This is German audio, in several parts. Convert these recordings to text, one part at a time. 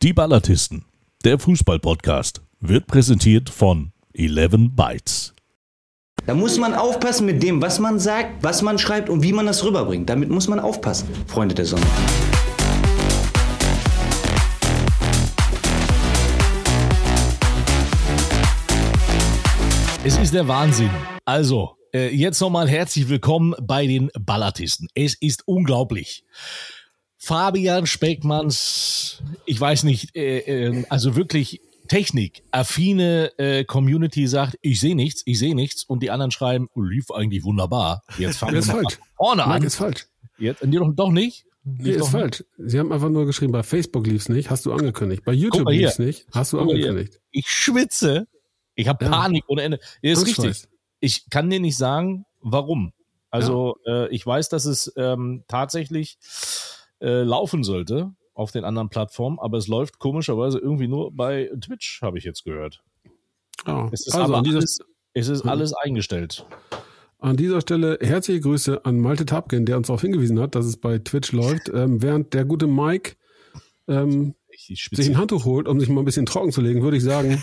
Die Ballatisten, der Fußball-Podcast, wird präsentiert von 11 Bytes. Da muss man aufpassen mit dem, was man sagt, was man schreibt und wie man das rüberbringt. Damit muss man aufpassen, Freunde der Sonne. Es ist der Wahnsinn. Also, äh, jetzt nochmal herzlich willkommen bei den Ballatisten. Es ist unglaublich. Fabian Speckmanns, ich weiß nicht, äh, äh, also wirklich Technik, affine äh, Community sagt, ich sehe nichts, ich sehe nichts und die anderen schreiben, lief eigentlich wunderbar. Jetzt fangen wir mal falsch. vorne an. Nein, ist falsch. Jetzt, und die doch, doch nicht? Nee, ist falsch. Sie haben einfach nur geschrieben, bei Facebook lief's nicht, hast du angekündigt. Bei YouTube lief's nicht, hast du angekündigt. Ich schwitze. Ich habe Ja. Panik ohne Ende. Das ist richtig. Ich kann dir nicht sagen, warum. Also äh, ich weiß, dass es ähm, tatsächlich äh, laufen sollte auf den anderen Plattformen, aber es läuft komischerweise irgendwie nur bei Twitch, habe ich jetzt gehört. Ja. Es ist Also aber alles, es ist Mhm. alles eingestellt. an dieser Stelle herzliche Grüße an Malte Tapken, der uns darauf hingewiesen hat, dass es bei Twitch läuft. Ähm, während der gute Mike ähm, Ich, ich sich ein Handtuch holt, um sich mal ein bisschen trocken zu legen, würde ich sagen,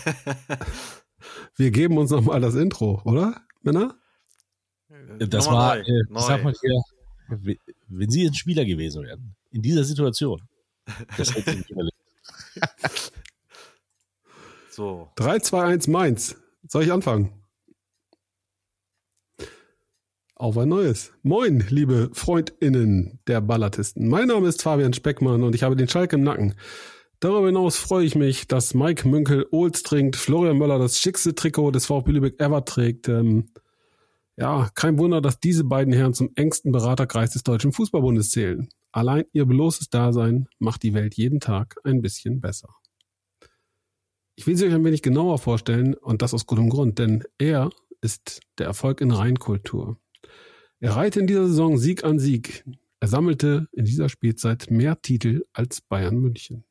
wir geben uns nochmal das Intro, oder, Männer? Das Nummer war, neu, äh, neu. sag mal hier, wenn Sie ein Spieler gewesen wären, in dieser Situation, das hätte ich nicht. So. 3, 2, 1, Mainz. Soll ich anfangen? Auf ein neues. Moin, liebe FreundInnen der Ballatisten. Mein Name ist Fabian Speckmann und ich habe den Schalk im Nacken. Darüber hinaus freue ich mich, dass Mike Münkel Olds trinkt, Florian Möller das schickste Trikot des VfB Lübeck ever trägt. Ähm, ja, kein Wunder, dass diese beiden Herren zum engsten Beraterkreis des Deutschen Fußballbundes zählen. Allein ihr bloßes Dasein macht die Welt jeden Tag ein bisschen besser. Ich will sie euch ein wenig genauer vorstellen und das aus gutem Grund, denn er ist der Erfolg in Reinkultur. Er reihte in dieser Saison Sieg an Sieg. Er sammelte in dieser Spielzeit mehr Titel als Bayern München.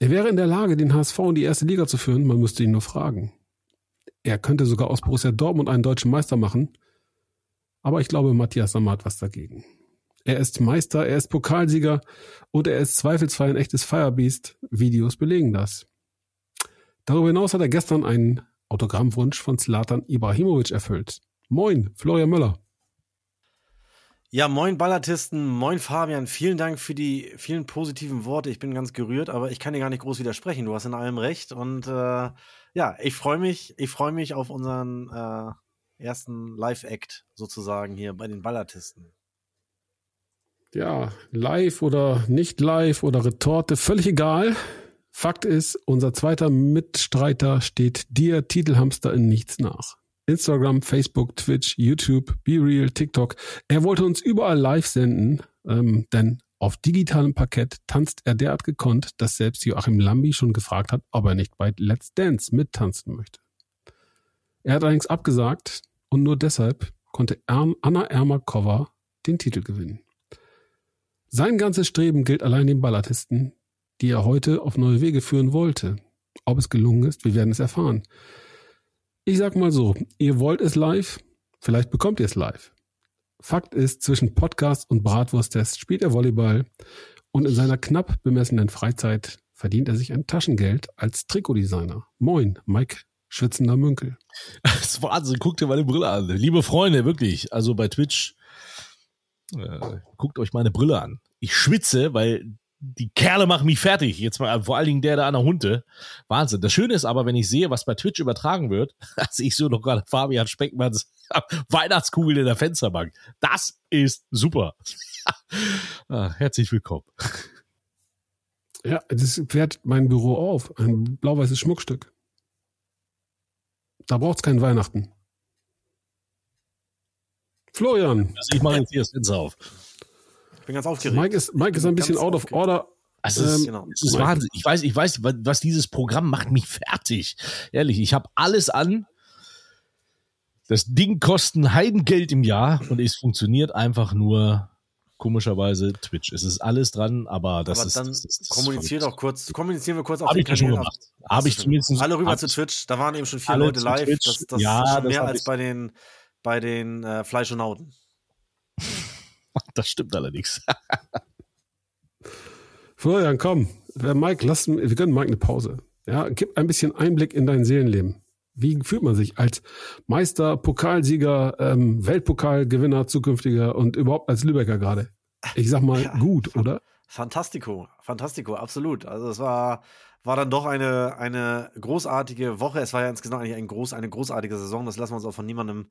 Er wäre in der Lage, den HSV in die erste Liga zu führen, man müsste ihn nur fragen. Er könnte sogar aus Borussia Dortmund einen deutschen Meister machen, aber ich glaube, Matthias Sammer hat was dagegen. Er ist Meister, er ist Pokalsieger und er ist zweifelsfrei ein echtes Firebeast. Videos belegen das. Darüber hinaus hat er gestern einen Autogrammwunsch von Zlatan Ibrahimovic erfüllt. Moin, Florian Möller. Ja, moin Ballatisten, moin Fabian, vielen Dank für die vielen positiven Worte. Ich bin ganz gerührt, aber ich kann dir gar nicht groß widersprechen. Du hast in allem recht. Und äh, ja, ich freue mich, ich freue mich auf unseren äh, ersten Live-Act sozusagen hier bei den Ballatisten. Ja, live oder nicht live oder Retorte, völlig egal. Fakt ist, unser zweiter Mitstreiter steht dir Titelhamster in nichts nach. Instagram, Facebook, Twitch, YouTube, BeReal, TikTok. Er wollte uns überall live senden, ähm, denn auf digitalem Parkett tanzt er derart gekonnt, dass selbst Joachim Lambi schon gefragt hat, ob er nicht bei Let's Dance mittanzen möchte. Er hat allerdings abgesagt und nur deshalb konnte Ern Anna Ermakova den Titel gewinnen. Sein ganzes Streben gilt allein den Ballatisten, die er heute auf neue Wege führen wollte. Ob es gelungen ist, wir werden es erfahren. Ich sag mal so, ihr wollt es live, vielleicht bekommt ihr es live. Fakt ist, zwischen Podcast und Bratwursttest spielt er Volleyball und in seiner knapp bemessenen Freizeit verdient er sich ein Taschengeld als Trikotdesigner. Moin, Mike Schwitzender Münkel. Das ist Wahnsinn, guckt dir meine Brille an. Liebe Freunde, wirklich, also bei Twitch, äh, guckt euch meine Brille an. Ich schwitze, weil die Kerle machen mich fertig. Jetzt mal, vor allen Dingen der da an der Hunde. Wahnsinn. Das Schöne ist aber, wenn ich sehe, was bei Twitch übertragen wird, also ich so noch gerade Fabian Speckmanns Weihnachtskugel in der Fensterbank. Das ist super. ah, herzlich willkommen. Ja, das fährt mein Büro auf. Ein blau-weißes Schmuckstück. Da braucht's kein Weihnachten. Florian, Also ich mache jetzt hier das Fenster auf. Ich bin ganz aufgeregt. Mike ist, Mike ist ein bisschen out of order. Also es, ist, Ähm, genau. es ist Mike. Wahnsinn. Ich weiß, ich weiß, wa- was dieses Programm macht mich fertig. Ehrlich, ich habe alles an. Das Ding kostet ein Heidengeld im Jahr und es funktioniert einfach nur komischerweise Twitch. Es ist alles dran, aber das aber ist. dann das ist, das kommunizier ist doch kurz, kommunizieren wir kurz auf Habe ich schon gemacht. Habe ich zumindest. Alle rüber zu Twitch, da waren eben schon vier Leute live. Twitch. Das, das Ja, ist schon das mehr als ich- bei den, bei den äh, Fleischonauten. Das stimmt allerdings. Florian, komm. äh, Mike, lass, wir gönnen Mike eine Pause. Ja, gib ein bisschen Einblick in dein Seelenleben. Wie fühlt man sich als Meister, Pokalsieger, ähm, Weltpokalgewinner, zukünftiger und überhaupt als Lübecker gerade? Ich sag mal, ja, gut, oder? Fantastico, fantastico, absolut. Also es war, war dann doch eine, eine großartige Woche. Es war ja insgesamt eigentlich ein groß, eine großartige Saison. Das lassen wir uns auch von niemandem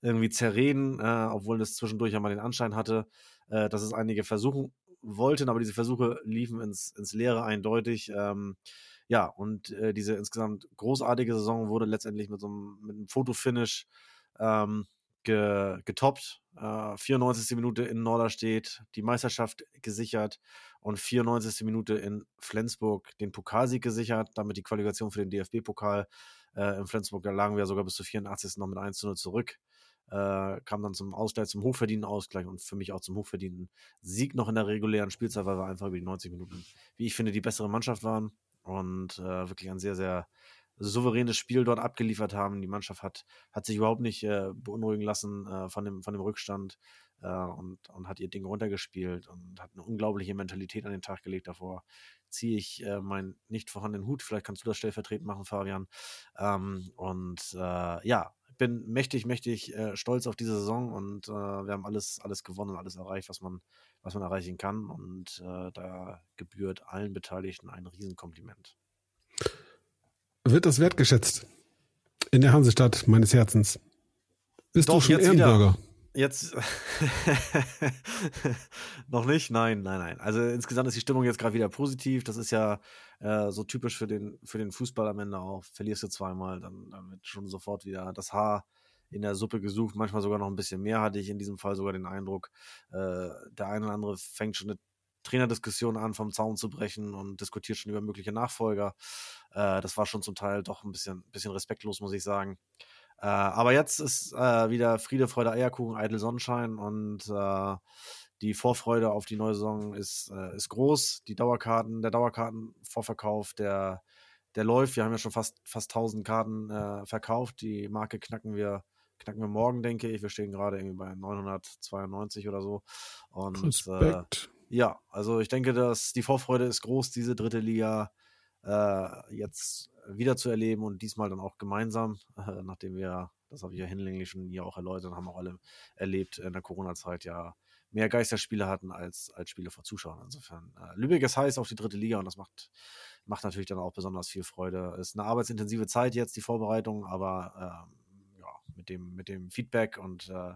irgendwie zerreden, äh, obwohl es zwischendurch ja mal den Anschein hatte, äh, dass es einige versuchen wollten, aber diese Versuche liefen ins, ins Leere eindeutig. Ähm, ja, und äh, diese insgesamt großartige Saison wurde letztendlich mit so einem, mit einem Fotofinish ähm, ge, getoppt. Äh, 94. Minute in Norderstedt, die Meisterschaft gesichert und 94. Minute in Flensburg den Pokalsieg gesichert, damit die Qualifikation für den DFB-Pokal. Äh, in Flensburg lagen wir sogar bis zur 84. noch mit 1 zu 0 zurück. Äh, kam dann zum Ausgleich, zum hochverdienten Ausgleich und für mich auch zum hochverdienten Sieg noch in der regulären Spielzeit, weil wir einfach über die 90 Minuten, wie ich finde, die bessere Mannschaft waren und äh, wirklich ein sehr, sehr souveränes Spiel dort abgeliefert haben. Die Mannschaft hat, hat sich überhaupt nicht äh, beunruhigen lassen äh, von, dem, von dem Rückstand äh, und, und hat ihr Ding runtergespielt und hat eine unglaubliche Mentalität an den Tag gelegt. Davor ziehe ich äh, meinen nicht vorhandenen Hut. Vielleicht kannst du das stellvertretend machen, Fabian. Ähm, und äh, ja, bin mächtig, mächtig äh, stolz auf diese Saison und wir haben alles, alles gewonnen, alles erreicht, was man, was man erreichen kann. Und da gebührt allen Beteiligten ein Riesenkompliment. Wird das wertgeschätzt in der Hansestadt meines Herzens? Bist Doch, du schon Ehrenbürger? Wieder. Jetzt noch nicht, nein, nein, nein. Also insgesamt ist die Stimmung jetzt gerade wieder positiv. Das ist ja äh, so typisch für den, für den Fußball am Ende auch. Verlierst du zweimal, dann, dann wird schon sofort wieder das Haar in der Suppe gesucht. Manchmal sogar noch ein bisschen mehr, hatte ich in diesem Fall sogar den Eindruck. Äh, der eine oder andere fängt schon eine Trainerdiskussion an, vom Zaun zu brechen und diskutiert schon über mögliche Nachfolger. Äh, das war schon zum Teil doch ein bisschen, bisschen respektlos, muss ich sagen. Äh, aber jetzt ist äh, wieder Friede, Freude, Eierkuchen, eitel Sonnenschein und äh, die Vorfreude auf die neue Saison ist, äh, ist groß. Die Dauerkarten, der Dauerkartenvorverkauf, der, der läuft. Wir haben ja schon fast, fast 1000 Karten äh, verkauft. Die Marke knacken wir, knacken wir morgen, denke ich. Wir stehen gerade irgendwie bei 992 oder so. Und äh, Respekt. Ja, also ich denke, dass die Vorfreude ist groß, diese dritte Liga jetzt wieder zu erleben und diesmal dann auch gemeinsam, äh, nachdem wir, das habe ich ja hinlänglich schon hier auch erläutert, haben auch alle erlebt, in der Corona-Zeit ja mehr Geisterspiele hatten als, als Spiele vor Zuschauern. Insofern, äh, Lübeck ist heiß auf die dritte Liga und das macht, macht natürlich dann auch besonders viel Freude. Ist eine arbeitsintensive Zeit jetzt, die Vorbereitung, aber ähm, ja, mit dem, mit dem Feedback und äh,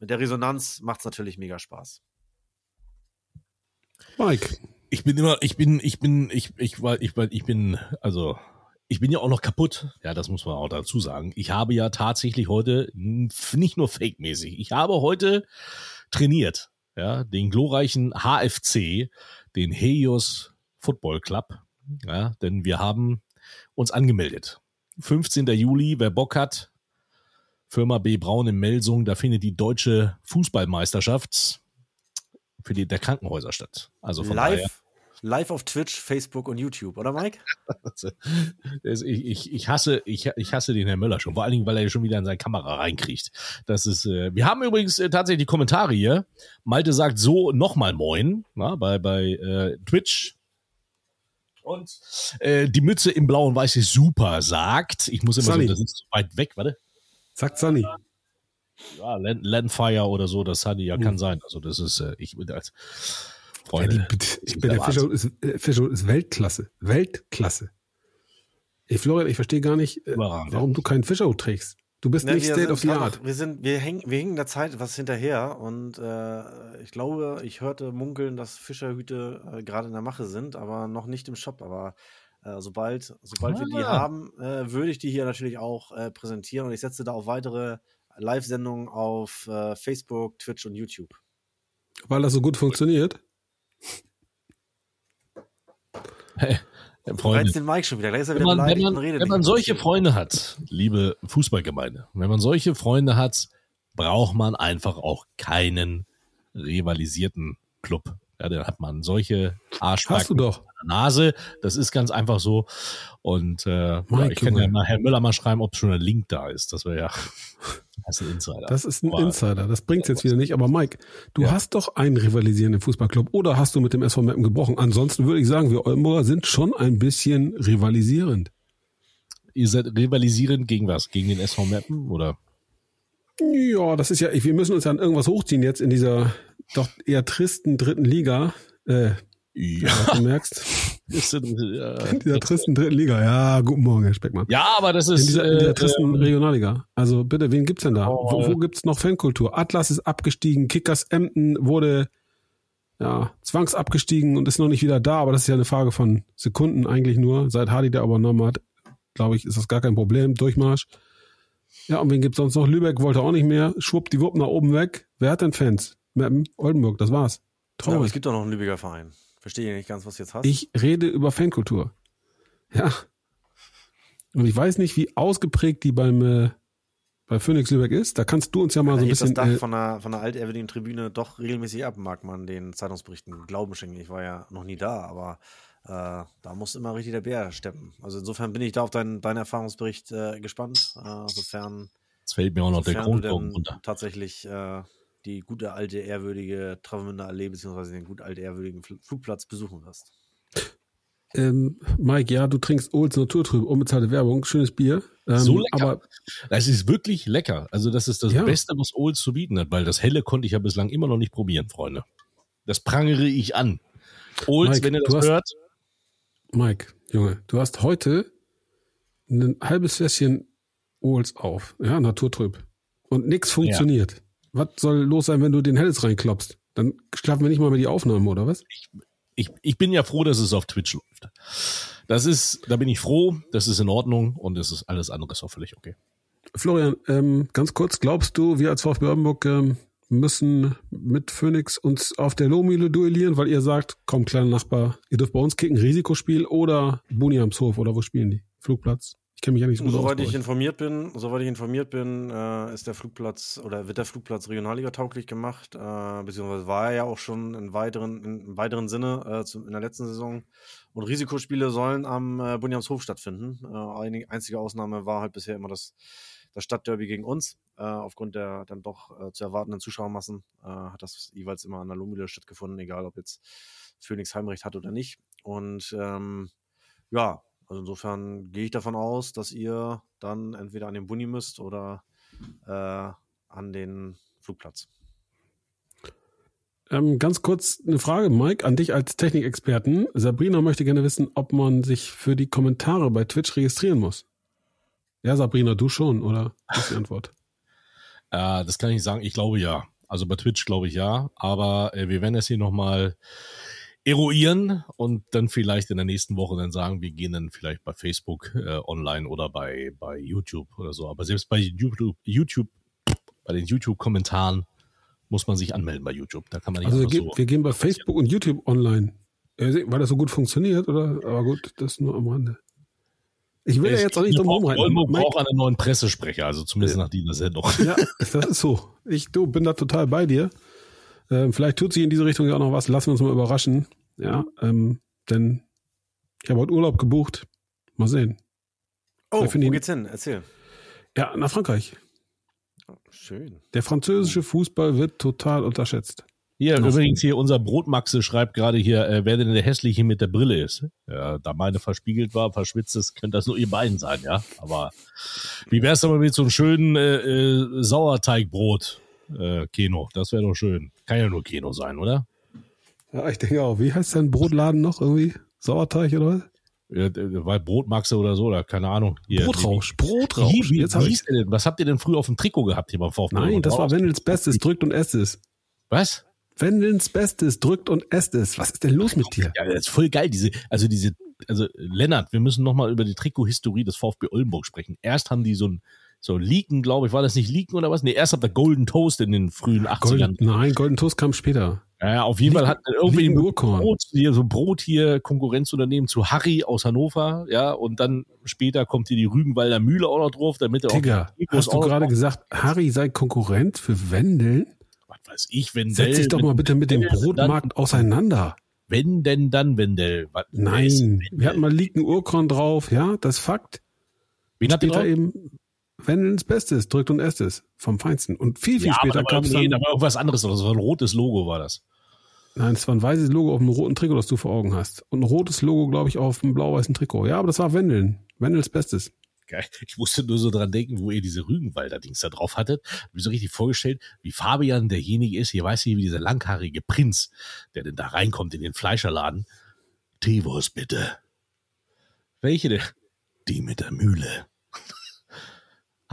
mit der Resonanz macht es natürlich mega Spaß. Mike. Ich bin immer, ich bin, ich bin, ich, ich, ich, ich, ich bin, also ich bin ja auch noch kaputt. Ja, das muss man auch dazu sagen. Ich habe ja tatsächlich heute nicht nur fake-mäßig. Ich habe heute trainiert. Ja, den glorreichen HFC, den Helios Football Club. Ja, denn wir haben uns angemeldet. 15. Juli, wer Bock hat, Firma B Braun in Melsung, da findet die deutsche Fußballmeisterschaft für die der Krankenhäuser statt. Also von live, daher, live auf Twitch, Facebook und YouTube, oder Mike? ich, ich, ich, hasse, ich, ich hasse den Herrn Möller schon, vor allen Dingen, weil er schon wieder in seine Kamera reinkriegt. Das ist, äh, wir haben übrigens äh, tatsächlich die Kommentare hier. Malte sagt so nochmal Moin na, bei, bei äh, Twitch. Und äh, die Mütze im Blau und Weiß ist super, sagt. Ich muss immer Sunny. so, das ist zu weit weg, warte. Sagt Sunny. Ja, Landfire oder so, das Sunny, ja, kann mhm. sein. Also, das ist, äh, ich als Freunde. Ja, die, ich bin der Fischer ist, äh, Fischer ist Weltklasse. Weltklasse. Ey, Florian, ich verstehe gar nicht, äh, warum du keinen Fischer trägst. Du bist Na, nicht State of the Art. Wir sind, wir hängen, wir hängen der Zeit was hinterher und äh, ich glaube, ich hörte munkeln, dass Fischerhüte äh, gerade in der Mache sind, aber noch nicht im Shop. Aber äh, sobald, sobald ah. wir die ah. haben, äh, würde ich die hier natürlich auch äh, präsentieren und ich setze da auf weitere Live-Sendungen auf äh, Facebook, Twitch und YouTube. Weil das so gut funktioniert? Hey, Freunde, den Mike schon wieder. Gleich ist er wieder wenn man, wenn man, wenn man solche Freunde hat, liebe Fußballgemeinde, wenn man solche Freunde hat, braucht man einfach auch keinen rivalisierten Club. Ja, dann hat man solche Arschbacken an der Nase. Das ist ganz einfach so. Und äh, ja, ich kann ja mal Herrn Müller mal schreiben, ob schon ein Link da ist. Das wäre ja. Das ist ein Insider. Das ist ein Aber- Insider. Das bringt's jetzt wieder nicht. Aber Mike, du Ja. hast doch einen rivalisierenden Fußballclub oder hast du mit dem SV Meppen gebrochen? Ansonsten würde ich sagen, wir Oldenburger sind schon ein bisschen rivalisierend. Ihr seid rivalisierend gegen was? Gegen den SV Meppen oder? Ja, das ist ja, wir müssen uns an irgendwas hochziehen jetzt in dieser doch eher tristen dritten Liga. Äh, Ja. du merkst. Ist, äh, In dieser tristen dritten Liga. Ja, guten Morgen, Herr Speckmann. ja, aber das ist. In dieser, in dieser äh, tristen ähm, Regionalliga. Also bitte, wen gibt's denn da? Oh, wo, äh. wo gibt's noch Fankultur? Atlas ist abgestiegen, Kickers Emden wurde ja zwangsabgestiegen und ist noch nicht wieder da, aber das ist ja eine Frage von Sekunden eigentlich nur. Seit Hardy der übernommen hat, glaube ich, ist das gar kein Problem. Durchmarsch. Ja, und wen gibt's sonst noch? Lübeck wollte auch nicht mehr. Schwuppdiwupp nach oben weg. Wer hat denn Fans? Meppen, Oldenburg, das war's. Ja, aber Traurig. es gibt doch noch einen Lübecker Verein. Verstehe nicht ganz, was du jetzt hast. Ich rede über Fankultur. Ja. Und ich weiß nicht, wie ausgeprägt die beim äh, bei Phoenix Lübeck ist. Da kannst du uns ja mal Da so ein bisschen. das Dach Äh, von der, von der altehrwürdigen Tribüne doch regelmäßig ab, mag man den Zeitungsberichten Glauben schenken. Ich war ja noch nie da, aber äh, da muss immer richtig der Bär steppen. Also insofern bin ich da auf deinen, deinen Erfahrungsbericht äh, gespannt, äh, sofern, Jetzt fällt mir auch noch der denn runter. tatsächlich äh, die gute alte ehrwürdige Travemünder Allee beziehungsweise den gut alte ehrwürdigen Fl Flugplatz besuchen wirst. ähm, Mike, ja, du trinkst Olds Naturtrüb, unbezahlte Werbung, schönes Bier. Ähm, So lecker. Aber Das ist wirklich lecker. Also, das ist das Ja. Beste, was Olds zu bieten hat, weil das Helle konnte ich ja bislang immer noch nicht probieren, Freunde. Das prangere ich an. Olds, Mike, wenn ihr du das hast- hört, Mike, Junge, du hast heute ein halbes Fässchen Olds auf, ja, Naturtrüb. Und nix funktioniert. Was soll los sein, wenn du den Helles reinklopst? Dann schlafen wir nicht mal mehr die Aufnahmen, oder was? ich, ich bin ja froh, dass es auf Twitch läuft. Das ist, da bin ich froh, das ist in Ordnung und es ist alles andere ist auch völlig okay. Florian, ähm, ganz kurz, glaubst du, wir als VfB Oldenburg ähm, müssen mit Phoenix uns auf der Lohmühle duellieren, weil ihr sagt, komm, kleiner Nachbar, ihr dürft bei uns kicken, Risikospiel oder Buniamshof oder wo spielen die? Flugplatz? Kenne mich ja nicht so gut aus. Soweit bei ich informiert bin, soweit ich informiert bin, äh, ist der Flugplatz oder wird der Flugplatz Regionalliga tauglich gemacht, äh, beziehungsweise war er ja auch schon in weiteren, in, im weiteren Sinne äh, zu, in der letzten Saison. Und Risikospiele sollen am äh, Bunjamshof stattfinden. Äh, einzige Ausnahme war halt bisher immer das, das Stadtderby gegen uns. Äh, aufgrund der dann doch äh, zu erwartenden Zuschauermassen äh, hat das jeweils immer an der Lohmühle stattgefunden, egal ob jetzt Phoenix Heimrecht hat oder nicht. Und ähm, ja, also insofern gehe ich davon aus, dass ihr dann entweder an den Bunny müsst oder äh, an den Flugplatz. Ähm, ganz kurz eine Frage, Mike, an dich als Technikexperten. Sabrina möchte gerne wissen, ob man sich für die Kommentare bei Twitch registrieren muss. Ja, Sabrina, du schon, oder? Das ist die Antwort. Äh, das kann ich sagen, ich glaube ja. Also bei Twitch glaube ich ja, aber äh, wir werden das hier nochmal eruieren und dann vielleicht in der nächsten Woche dann sagen, wir gehen dann vielleicht bei Facebook äh, online oder bei, bei YouTube oder so. Aber selbst bei YouTube, YouTube bei den YouTube-Kommentaren muss man sich anmelden bei YouTube. Da kann man nicht Also gehen- so. wir gehen bei Facebook und YouTube online. Ja, Weil das so gut funktioniert, oder? Aber gut, das nur am Rande. Ich will ja jetzt auch nicht drum rumreiten. Oldenburg Mike, braucht einen neuen Pressesprecher, also zumindest nach dieser Sendung. ja, das ist so. Ich du, bin da total bei dir. Ähm, vielleicht tut sich in diese Richtung ja auch noch was. Lassen wir uns mal überraschen. Ja, ähm, denn ich habe heute Urlaub gebucht. Mal sehen. Oh, wo ihn- geht's hin? Erzähl. Ja, nach Frankreich. Oh, schön. Der französische Fußball wird total unterschätzt. Hier, Noch. übrigens hier, unser Brotmaxe schreibt gerade hier, äh, wer denn der Hässliche mit der Brille ist. Ja, da meine verspiegelt war, verschwitzt ist, könnte das nur ihr beiden sein, ja. Aber wie wär's aber mit so einem schönen äh, äh, Sauerteigbrot, äh, Keno? Das wäre doch schön. Kann ja nur Keno sein, oder? Ja, ich denke auch. Wie heißt dein Brotladen noch irgendwie? Sauerteig oder was? Ja, weil Brotmaxe oder so, oder keine Ahnung. Hier, Brotrausch. Brotrausch. wie, Jetzt hab ich. denn? Was habt ihr denn früher auf dem Trikot gehabt hier beim VfB? Nein, das war Wendels Bestes. Drückt und esst es. Was? Wendels Bestes. Drückt und esst es. Was ist denn los mit dir? Ja, das ist voll geil. Diese, also diese, also Lennart, wir müssen nochmal über die Trikothistorie des VfB Oldenburg sprechen. Erst haben die so ein, so Leaken, glaube ich, war das nicht Leaken oder was? Nee, erst hat der Golden Toast in den frühen 80ern. Golden, nein, Golden Toast kam später. Ja, auf jeden Fall hat irgendwie ein Urkorn. Brot hier, so ein Brot hier, Konkurrenzunternehmen zu Harry aus Hannover, ja, und dann später kommt hier die Rügenwalder Mühle auch noch drauf, damit er auch Digga, Trikots hast du auch gerade gesagt, Harry sei Konkurrent für Wendeln? was weiß ich, wenn Setz dich doch mal bitte mit dem Brotmarkt auseinander. Wenn denn dann Wendell? Was- Nein, Wendel? wir hatten mal liegen Urkorn drauf, ja, das ist Fakt. Wen habt ihr Später drauf? eben Wendelns Bestes, drückt und esst es. Vom Feinsten. Und viel, viel Ja, später kam es nee, dann. da war irgendwas anderes. Das war ein rotes Logo, war das. Nein, es war ein weißes Logo auf einem roten Trikot, das du vor Augen hast. Und ein rotes Logo, glaube ich, auf einem blau-weißen Trikot. Ja, aber das war Wendeln. Wendels Bestes. Geil. Ich musste nur so dran denken, wo ihr diese Rügenwalder-Dings da drauf hattet. Hab mir so richtig vorgestellt, wie Fabian derjenige ist, hier weiß ich, wie dieser langhaarige Prinz, der denn da reinkommt in den Fleischerladen. Teewurst bitte. Welche denn? Die mit der Mühle.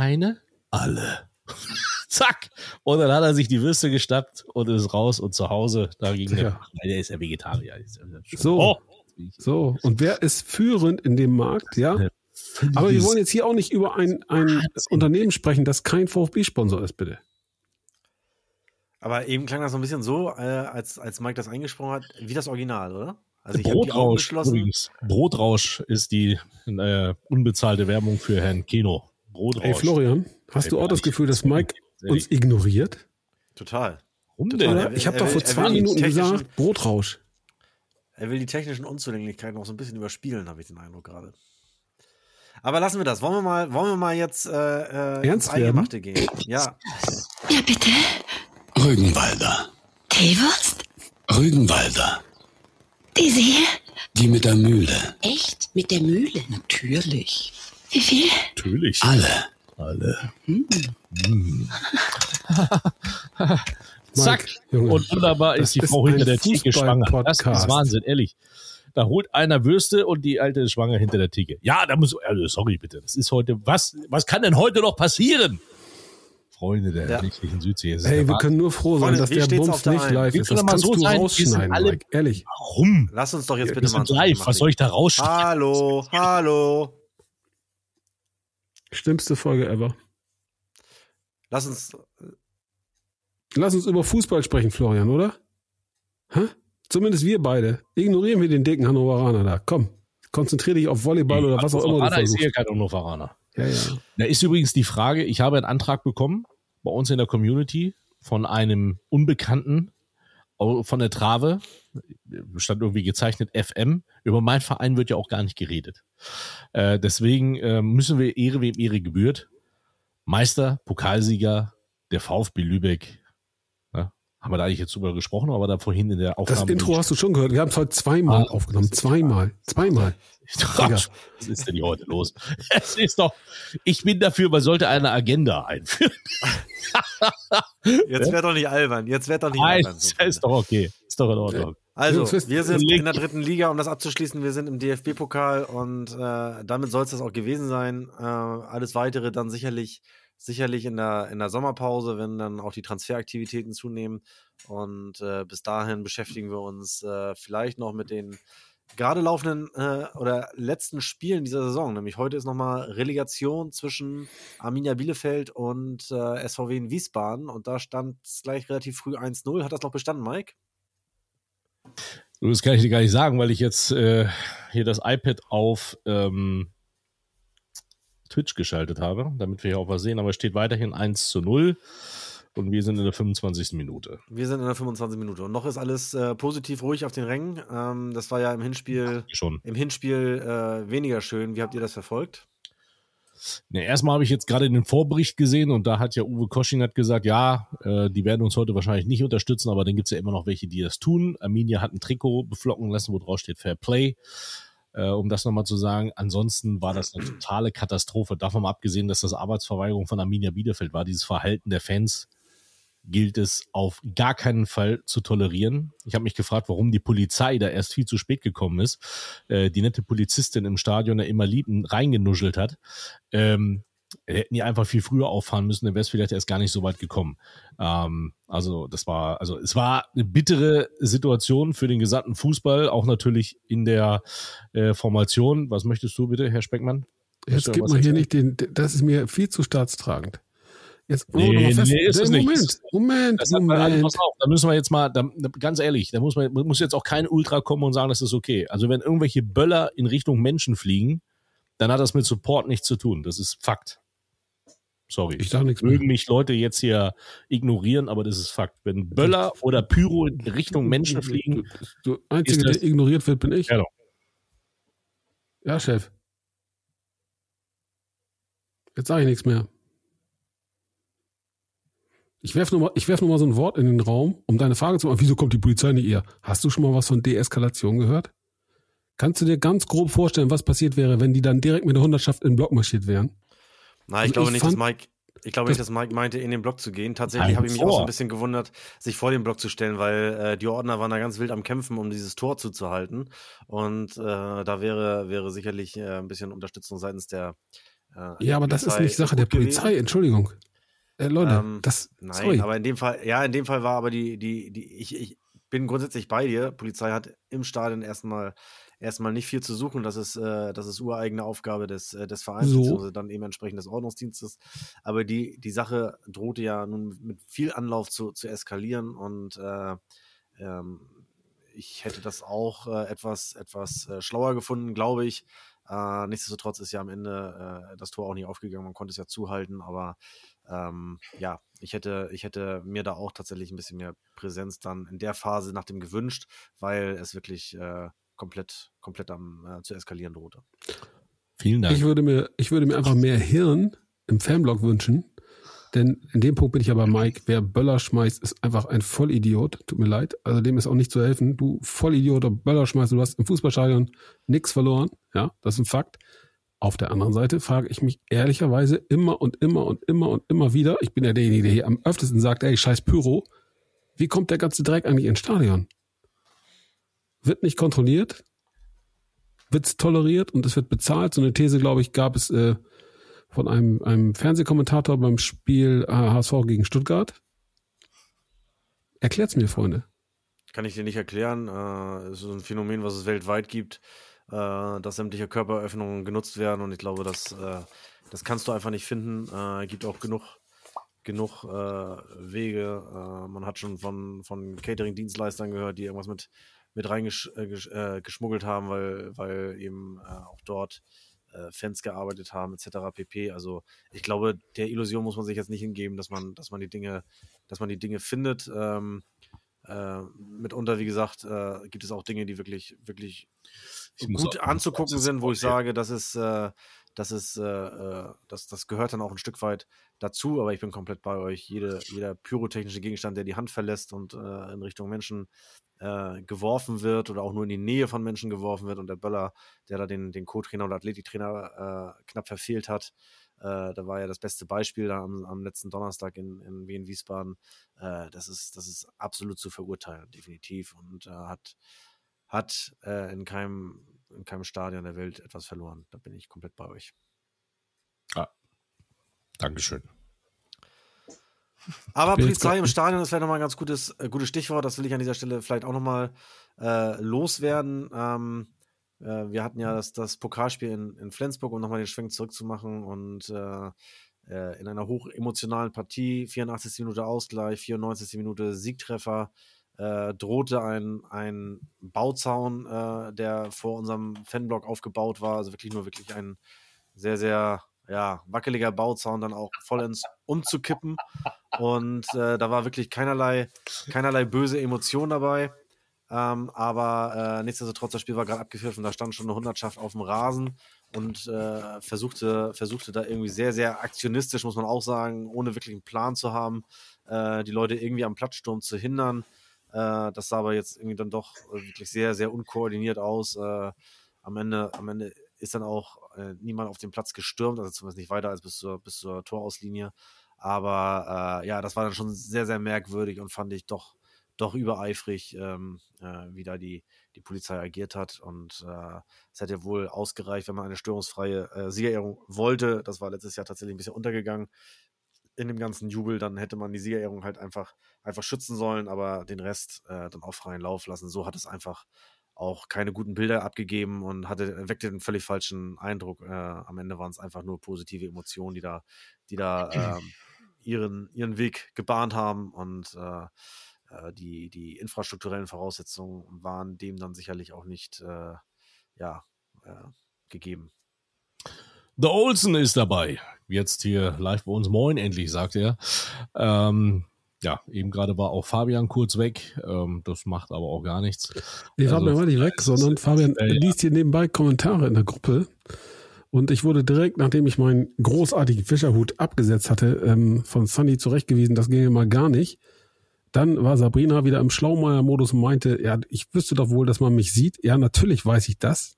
Eine? Alle. Zack. Und dann hat er sich die Würste gestappt und ist raus und zu Hause, da ging Ja. der, Nein, der ist ja Vegetarier. So. Oh. So. Und wer ist führend in dem Markt? Ja. Ja. Aber wir wollen jetzt hier auch nicht über ein, ein. Unternehmen sprechen, das kein VfB-Sponsor ist, bitte. Aber eben klang das so ein bisschen so, äh, als, als Mike das eingesprochen hat, wie das Original, oder? Also ich die Brotrausch geschlossen. übrigens. Brotrausch ist die äh, unbezahlte Werbung für Herrn Keno. Brotrausch. Ey, Florian, hast Ey, du auch das Gefühl, dass Mike uns ignoriert? Total. Warum Total. denn? Oder? will- Ich habe doch vor zwei Minuten gesagt, Brotrausch. Er will die technischen Unzulänglichkeiten auch so ein bisschen überspielen, habe ich den Eindruck gerade. Aber lassen wir das. Wollen wir mal, wollen wir mal jetzt äh, äh, Ernst ins Eingemachte gehen? Ja. Ja, bitte. Rügenwalder. Teewurst? Rügenwalder. Diese hier? Die mit der Mühle. Echt? Mit der Mühle? Natürlich. Wie viel? Natürlich. Alle. Alle. Mm. Zack. Mike, Junge, Und wunderbar ist die ist Frau hinter der Theke schwanger. Das ist. Wahnsinn, ehrlich. Da holt einer Würste und die alte ist schwanger hinter der Theke. Ja, da muss, also sorry bitte, das ist heute, was, was kann denn heute noch passieren? Freunde der Ja. nächtlichen Südsee. der wir können nur froh sein, Freunde, dass der Bums der nicht live Wir ist. können Das kannst so du sein, rausschneiden, alle- Mike. Ehrlich. Warum? Lass uns doch jetzt Wir bitte mal live, was soll ich da rausschneiden? Hallo, hallo. Schlimmste Folge ever. Lass uns. Lass uns über Fußball sprechen, Florian, oder? Hä? Zumindest wir beide. Ignorieren wir den dicken Hannoveraner da. Komm, konzentrier dich auf Volleyball oder was auch immer du Hannoveraner ist hier kein Hannoveraner. Ja, ja. Da ist übrigens die Frage, ich habe einen Antrag bekommen bei uns in der Community von einem Unbekannten von der Trave, stand irgendwie gezeichnet FM. Über meinen Verein wird ja auch gar nicht geredet. Äh, deswegen äh, müssen wir Ehre wem Ehre gebührt. Meister, Pokalsieger, der VfB Lübeck. Ja, haben wir da eigentlich jetzt drüber gesprochen, aber da vorhin in der Aufnahme. Das Intro hast du schon gehört. Wir haben es heute zweimal Ah, aufgenommen. Zweimal. Zweimal. Was ist denn hier heute los? Es ist doch, ich bin dafür, man sollte eine Agenda einführen. Jetzt werd doch nicht albern. Jetzt werd doch nicht Nein, albern. so, ist doch okay. Ist doch in Ordnung. Also, wir sind in der dritten Liga, um das abzuschließen. Wir sind im DFB-Pokal und äh, damit soll es das auch gewesen sein. Äh, alles weitere dann sicherlich, sicherlich in der, in der Sommerpause, wenn dann auch die Transferaktivitäten zunehmen. Und äh, bis dahin beschäftigen wir uns äh, vielleicht noch mit den gerade laufenden äh, oder letzten Spielen dieser Saison. Nämlich heute ist nochmal Relegation zwischen Arminia Bielefeld und äh, SVW in Wiesbaden. Und da stand es gleich relativ früh 1-0. Hat das noch bestanden, Mike? Das kann ich dir gar nicht sagen, weil ich jetzt äh, hier das iPad auf ähm, Twitch geschaltet habe, damit wir hier auch was sehen. Aber es steht weiterhin 1 zu 0 und wir sind in der 25. Minute. Wir sind in der 25 Minute und noch ist alles äh, positiv ruhig auf den Rängen. Ähm, das war ja im Hinspiel, Schon. im Hinspiel äh, weniger schön. Wie habt ihr das verfolgt? Ne, erstmal habe ich jetzt gerade den Vorbericht gesehen und da hat ja Uwe Koschin hat gesagt, ja, äh, die werden uns heute wahrscheinlich nicht unterstützen, aber dann gibt's ja immer noch welche, die das tun. Arminia hat ein Trikot beflocken lassen, wo drauf steht Fair Play. Äh, um das nochmal zu sagen, ansonsten war das eine totale Katastrophe. Davon abgesehen, dass das Arbeitsverweigerung von Arminia Bielefeld war. Dieses Verhalten der Fans gilt es auf gar keinen Fall zu tolerieren. Ich habe mich gefragt, warum die Polizei da erst viel zu spät gekommen ist. Äh, die nette Polizistin im Stadion da immer lieben reingenuschelt hat. Ähm, hätten die einfach viel früher auffahren müssen, dann wäre es vielleicht erst gar nicht so weit gekommen. Ähm, also das war, also es war eine bittere Situation für den gesamten Fußball, auch natürlich in der äh, Formation. Was möchtest du bitte, Herr Speckmann? Jetzt du gib was mal hier nicht den, das ist mir viel zu staatstragend. Jetzt, oh, Nee, fest- nee, ist es nicht. Moment, Moment, Das hat also, Moment. pass auf, da müssen wir jetzt mal, da, ganz ehrlich, da muss man muss jetzt auch kein Ultra kommen und sagen, das ist okay. Also wenn irgendwelche Böller in Richtung Menschen fliegen, dann hat das mit Support nichts zu tun. Das ist Fakt. Sorry. Ich sag nichts. Mögen mich Leute jetzt hier ignorieren, aber das ist Fakt. Wenn Böller oder Pyro in Richtung Menschen fliegen, Du, du Einzige, das- der ignoriert wird, bin ich. Ja, doch. Ja, Chef. Jetzt sage ich nichts mehr. Ich werfe nur, mal- ich werf nur mal so ein Wort in den Raum, um deine Frage zu machen. Wieso kommt die Polizei nicht eher? Hast du schon mal was von Deeskalation gehört? Kannst du dir ganz grob vorstellen, was passiert wäre, wenn die dann direkt mit der Hundertschaft in den Block marschiert wären? Nein, Also ich glaube ich nicht, dass fand- Mike. Ich glaube nicht, dass Mike meinte, in den Block zu gehen. Tatsächlich habe ich mich auch so ein bisschen gewundert, sich vor den Block zu stellen, weil äh, die Ordner waren da ganz wild am Kämpfen, um dieses Tor zuzuhalten. Und äh, da wäre, wäre sicherlich äh, ein bisschen Unterstützung seitens der. Äh, Ja, aber das ist nicht Sache der gewesen. Polizei, Entschuldigung. Äh, Leute, Ähm, das, Nein, sorry. aber in dem Fall, ja, in dem Fall war aber die, die, die, ich, ich bin grundsätzlich bei dir. Polizei hat im Stadion erstmal erstmal nicht viel zu suchen. Das ist, äh, das ist ureigene Aufgabe des, äh, des Vereins, So. beziehungsweise dann eben entsprechend des Ordnungsdienstes. Aber die, die Sache drohte ja nun mit viel Anlauf zu, zu eskalieren und äh, ähm, ich hätte das auch äh, etwas, etwas äh, schlauer gefunden, glaube ich. Äh, nichtsdestotrotz ist ja am Ende das Tor auch nicht aufgegangen, man konnte es ja zuhalten, aber ähm, ja, ich hätte, ich hätte mir da auch tatsächlich ein bisschen mehr Präsenz dann in der Phase nach dem gewünscht, weil es wirklich äh, komplett, komplett am äh, zu eskalieren drohte. Vielen Dank. Ich würde mir, ich würde mir einfach mehr Hirn im Fanblock wünschen. Denn in dem Punkt bin ich aber Mike. Wer Böller schmeißt, ist einfach ein Vollidiot. Tut mir leid. Also dem ist auch nicht zu helfen. Du Vollidiot oder Böller schmeißt, du hast im Fußballstadion nichts verloren. Ja, das ist ein Fakt. Auf der anderen Seite frage ich mich ehrlicherweise immer und immer und immer und immer wieder. Ich bin ja derjenige, der hier am öftesten sagt, ey, scheiß Pyro. Wie kommt der ganze Dreck eigentlich ins Stadion? Wird nicht kontrolliert, wird toleriert und es wird bezahlt. So eine These, glaube ich, gab es äh, von einem, einem Fernsehkommentator beim Spiel äh, HSV gegen Stuttgart. Erklärt's mir, Freunde. Kann ich dir nicht erklären. Äh, es ist ein Phänomen, was es weltweit gibt, dass sämtliche Körperöffnungen genutzt werden und ich glaube, das, äh, das kannst du einfach nicht finden. Äh, gibt auch genug, genug äh, Wege. Äh, man hat schon von, von Catering-Dienstleistern gehört, die irgendwas mit, mit reingeschmuggelt äh, geschmuggelt haben, weil, weil eben äh, auch dort äh, Fans gearbeitet haben, etc. pp. Also ich glaube, der Illusion muss man sich jetzt nicht hingeben, dass man, dass man die Dinge, dass man die Dinge findet. Ähm, äh, mitunter, wie gesagt, äh, gibt es auch Dinge, die wirklich, wirklich gut anzugucken sind, wo ich sage, das ist, äh, das ist, äh, äh, das, das gehört dann auch ein Stück weit dazu, aber ich bin komplett bei euch. Jede, jeder pyrotechnische Gegenstand, der die Hand verlässt und äh, in Richtung Menschen äh, geworfen wird oder auch nur in die Nähe von Menschen geworfen wird und der Böller, der da den, den Co-Trainer oder Athletiktrainer äh, knapp verfehlt hat, äh, da war ja das beste Beispiel da am, am letzten Donnerstag in, in Wien Wiesbaden. Äh, das ist das ist absolut zu verurteilen, definitiv und äh, hat hat in keinem in keinem Stadion der Welt etwas verloren. Da bin ich komplett bei euch. Dankeschön. Aber Polizei im Stadion ist vielleicht nochmal ein ganz gutes, äh, gutes Stichwort. Das will ich an dieser Stelle vielleicht auch nochmal äh, loswerden. Ähm, äh, wir hatten ja das, das Pokalspiel in, in Flensburg, um nochmal den Schwenk zurückzumachen und äh, äh, in einer hochemotionalen Partie, 84. Minute Ausgleich, 94. Minute Siegtreffer, äh, drohte ein, ein Bauzaun, äh, der vor unserem Fanblock aufgebaut war. Also wirklich nur wirklich ein sehr, sehr ja, wackeliger Bauzaun dann auch vollends umzukippen. Und äh, da war wirklich keinerlei, keinerlei böse Emotion dabei. Ähm, aber äh, nichtsdestotrotz, das Spiel war gerade abgepfiffen, da stand schon eine Hundertschaft auf dem Rasen und äh, versuchte, versuchte da irgendwie sehr, sehr aktionistisch, muss man auch sagen, ohne wirklich einen Plan zu haben, äh, die Leute irgendwie am Platzsturm zu hindern. Äh, das sah aber jetzt irgendwie dann doch äh, wirklich sehr, sehr unkoordiniert aus. Äh, am, Ende, am Ende ist dann auch äh, niemand auf den Platz gestürmt, also zumindest nicht weiter als bis zur, bis zur Torauslinie. Aber äh, ja, das war dann schon sehr, sehr merkwürdig und fand ich doch, doch übereifrig, ähm, äh, wie da die, die Polizei agiert hat. Und äh, es hätte wohl ausgereicht, wenn man eine störungsfreie äh, Siegerehrung wollte. Das war letztes Jahr tatsächlich ein bisschen untergegangen in dem ganzen Jubel. Dann hätte man die Siegerehrung halt einfach, einfach schützen sollen, aber den Rest äh, dann auf freien Lauf lassen. So hat es einfach auch keine guten Bilder abgegeben und hatte, weckte den völlig falschen Eindruck. Äh, am Ende waren es einfach nur positive Emotionen, die da, die da ähm, ihren, ihren Weg gebahnt haben und äh, äh, die, die infrastrukturellen Voraussetzungen waren dem dann sicherlich auch nicht äh, ja, äh, gegeben. The Olsen ist dabei. Jetzt hier live bei uns. Moin, endlich, sagt er. Ähm, ja, eben gerade war auch Fabian kurz weg. Ähm, das macht aber auch gar nichts. Nee, Also, Fabian war nicht weg, sondern Fabian äh, liest hier nebenbei Kommentare in der Gruppe. Und ich wurde direkt, nachdem ich meinen großartigen Fischerhut abgesetzt hatte, ähm, von Sunny zurechtgewiesen, das ginge mal gar nicht. Dann war Sabrina wieder im Schlaumeier-Modus und meinte, ja, ich wüsste doch wohl, dass man mich sieht. Ja, natürlich weiß ich das.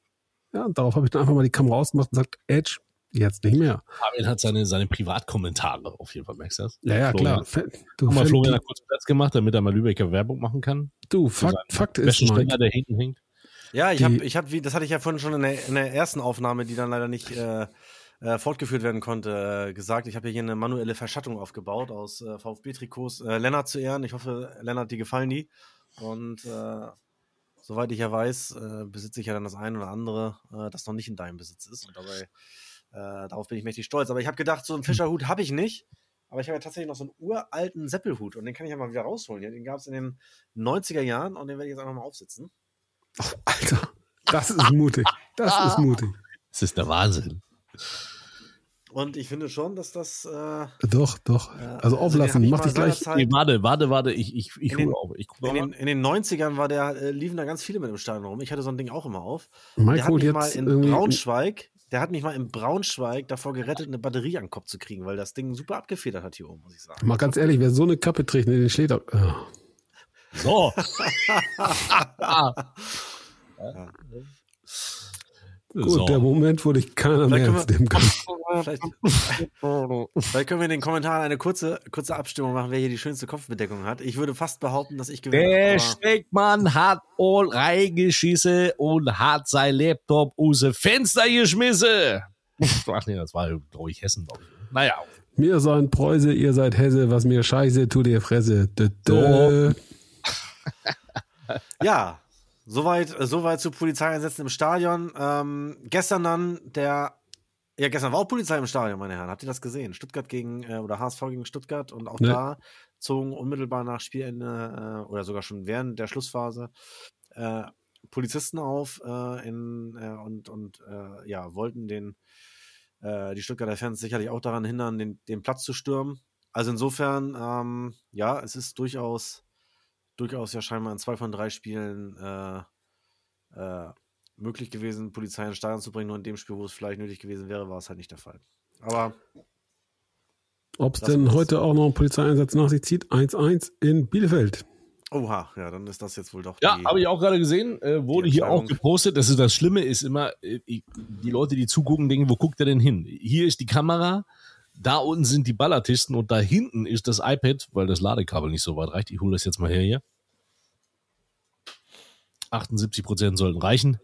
Ja, darauf habe ich dann einfach mal die Kamera ausgemacht und gesagt, Edge, jetzt nicht mehr. Fabian hat seine, seine Privatkommentare auf jeden Fall, merkst du das? Ja, ja, Florian. klar. Du, Haben wir Fan- Florian kurz Platz gemacht, damit er mal Lübecker Werbung machen kann? du Fakt, Fakt ist, Mike, der hinten hängt. Ja, ich habe, ich hab, wie, das hatte ich ja vorhin schon in der, in der ersten Aufnahme, die dann leider nicht äh, äh, fortgeführt werden konnte, äh, gesagt. Ich habe hier eine manuelle Verschattung aufgebaut aus äh, VfB-Trikots. Äh, Lennart zu Ehren. Ich hoffe, Lennart, die gefallen die. Und äh, soweit ich ja weiß, äh, besitze ich ja dann das eine oder andere, äh, das noch nicht in deinem Besitz ist. Und dabei, äh, darauf bin ich mächtig stolz. Aber ich habe gedacht, so einen Fischerhut habe ich nicht. Aber ich habe ja tatsächlich noch so einen uralten Seppelhut und den kann ich ja mal wieder rausholen. Ja, den gab es in den 90er Jahren und den werde ich jetzt einfach mal aufsitzen. Alter, das ist mutig. Das ist mutig. Das ist der Wahnsinn. Und ich finde schon, dass das. Äh, Doch, doch. Ja, Also also auflassen, den mach dich gleich. Nee, warte, warte, warte, ich, ich, ich In den- hole auf. Ich guck in, den, in den 90ern war der, äh, liefen da ganz viele mit im Stadion rum. Ich hatte so ein Ding auch immer auf. Mike der hat mich mal in. Braunschweig, der hat mich mal in Braunschweig davor gerettet, eine Batterie an den Kopf zu kriegen, weil das Ding super abgefedert hat hier oben, muss ich sagen. Mal ganz ehrlich, wer so eine Kappe trägt, ne, den schlägt er. Ah. So. Gut, so. der Moment, wo dich keiner mehr ernst nehmen kann. Vielleicht, vielleicht können wir in den Kommentaren eine kurze, kurze Abstimmung machen, wer hier die schönste Kopfbedeckung hat. Ich würde fast behaupten, dass ich gewinne. Der Steckmann hat all reingeschissen und hat sein Laptop aus dem Fenster geschmissen. Ach nee, das war, glaube ich, Hessen, glaube ich. Naja, Mir seid Preuße, ihr seid Hesse, was mir scheiße, tut ihr Fresse. Dö, dö. Ja, soweit, äh, soweit zu Polizeieinsätzen im Stadion. Ähm, gestern dann der, ja, gestern war auch Polizei im Stadion, meine Herren. Habt ihr das gesehen? Stuttgart gegen, äh, oder HSV gegen Stuttgart und auch Ne. da zogen unmittelbar nach Spielende äh, oder sogar schon während der Schlussphase äh, Polizisten auf äh, in, äh, und, und ja, wollten den, die Stuttgarter Fans sicherlich auch daran hindern, den, den Platz zu stürmen. Also insofern, ähm, ja, es ist durchaus durchaus ja scheinbar in zwei von drei Spielen äh, äh, möglich gewesen, Polizei ins Stadion zu bringen. Nur in dem Spiel, wo es vielleicht nötig gewesen wäre, war es halt nicht der Fall. Aber Ob es denn heute auch noch einen Polizeieinsatz nach sich zieht? 1-1 in Bielefeld. oha, ja, dann ist das jetzt wohl doch Ja, habe ich auch gerade gesehen. Äh, wurde hier auch gepostet. Das ist das Schlimme, ist immer, äh, die Leute, die zugucken, denken, wo guckt er denn hin? Hier ist die Kamera, da unten sind die Ballartisten und da hinten ist das iPad, weil das Ladekabel nicht so weit reicht. Ich hole das jetzt mal her hier. 78 Prozent sollten reichen.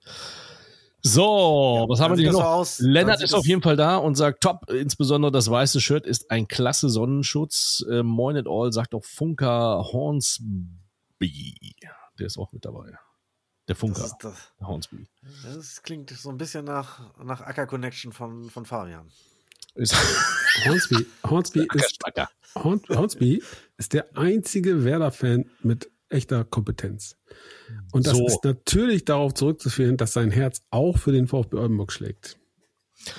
So, was haben wir das noch? aus, Lennart ist auf jeden Fall da und sagt, top, insbesondere das weiße Shirt ist ein klasse Sonnenschutz. Äh, Moin at all, sagt auch Funker Hornsby. Der ist auch mit dabei. Der Funker das, ist, das, Hornsby. das klingt so ein bisschen nach, nach Acker Connection von, von Fabian. Ist Hornsby, Hornsby, ist. Horn, Hornsby ist der einzige Werder-Fan mit echter Kompetenz. Und das So. ist natürlich darauf zurückzuführen, dass sein Herz auch für den VfB Oldenburg schlägt.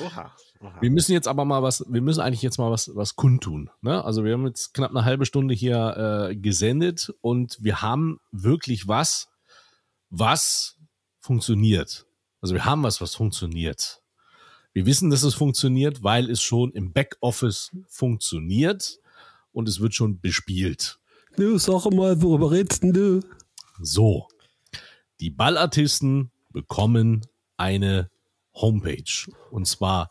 Oha. oha. Wir müssen jetzt aber mal was, wir müssen eigentlich jetzt mal was, was kundtun. Ne? Also wir haben jetzt knapp eine halbe Stunde hier äh, gesendet und wir haben wirklich was, was funktioniert. Also wir haben was, was funktioniert. Wir wissen, dass es funktioniert, weil es schon im Backoffice funktioniert und es wird schon bespielt. Du sag mal, worüber redest du? So, die Ballartisten bekommen eine Homepage und zwar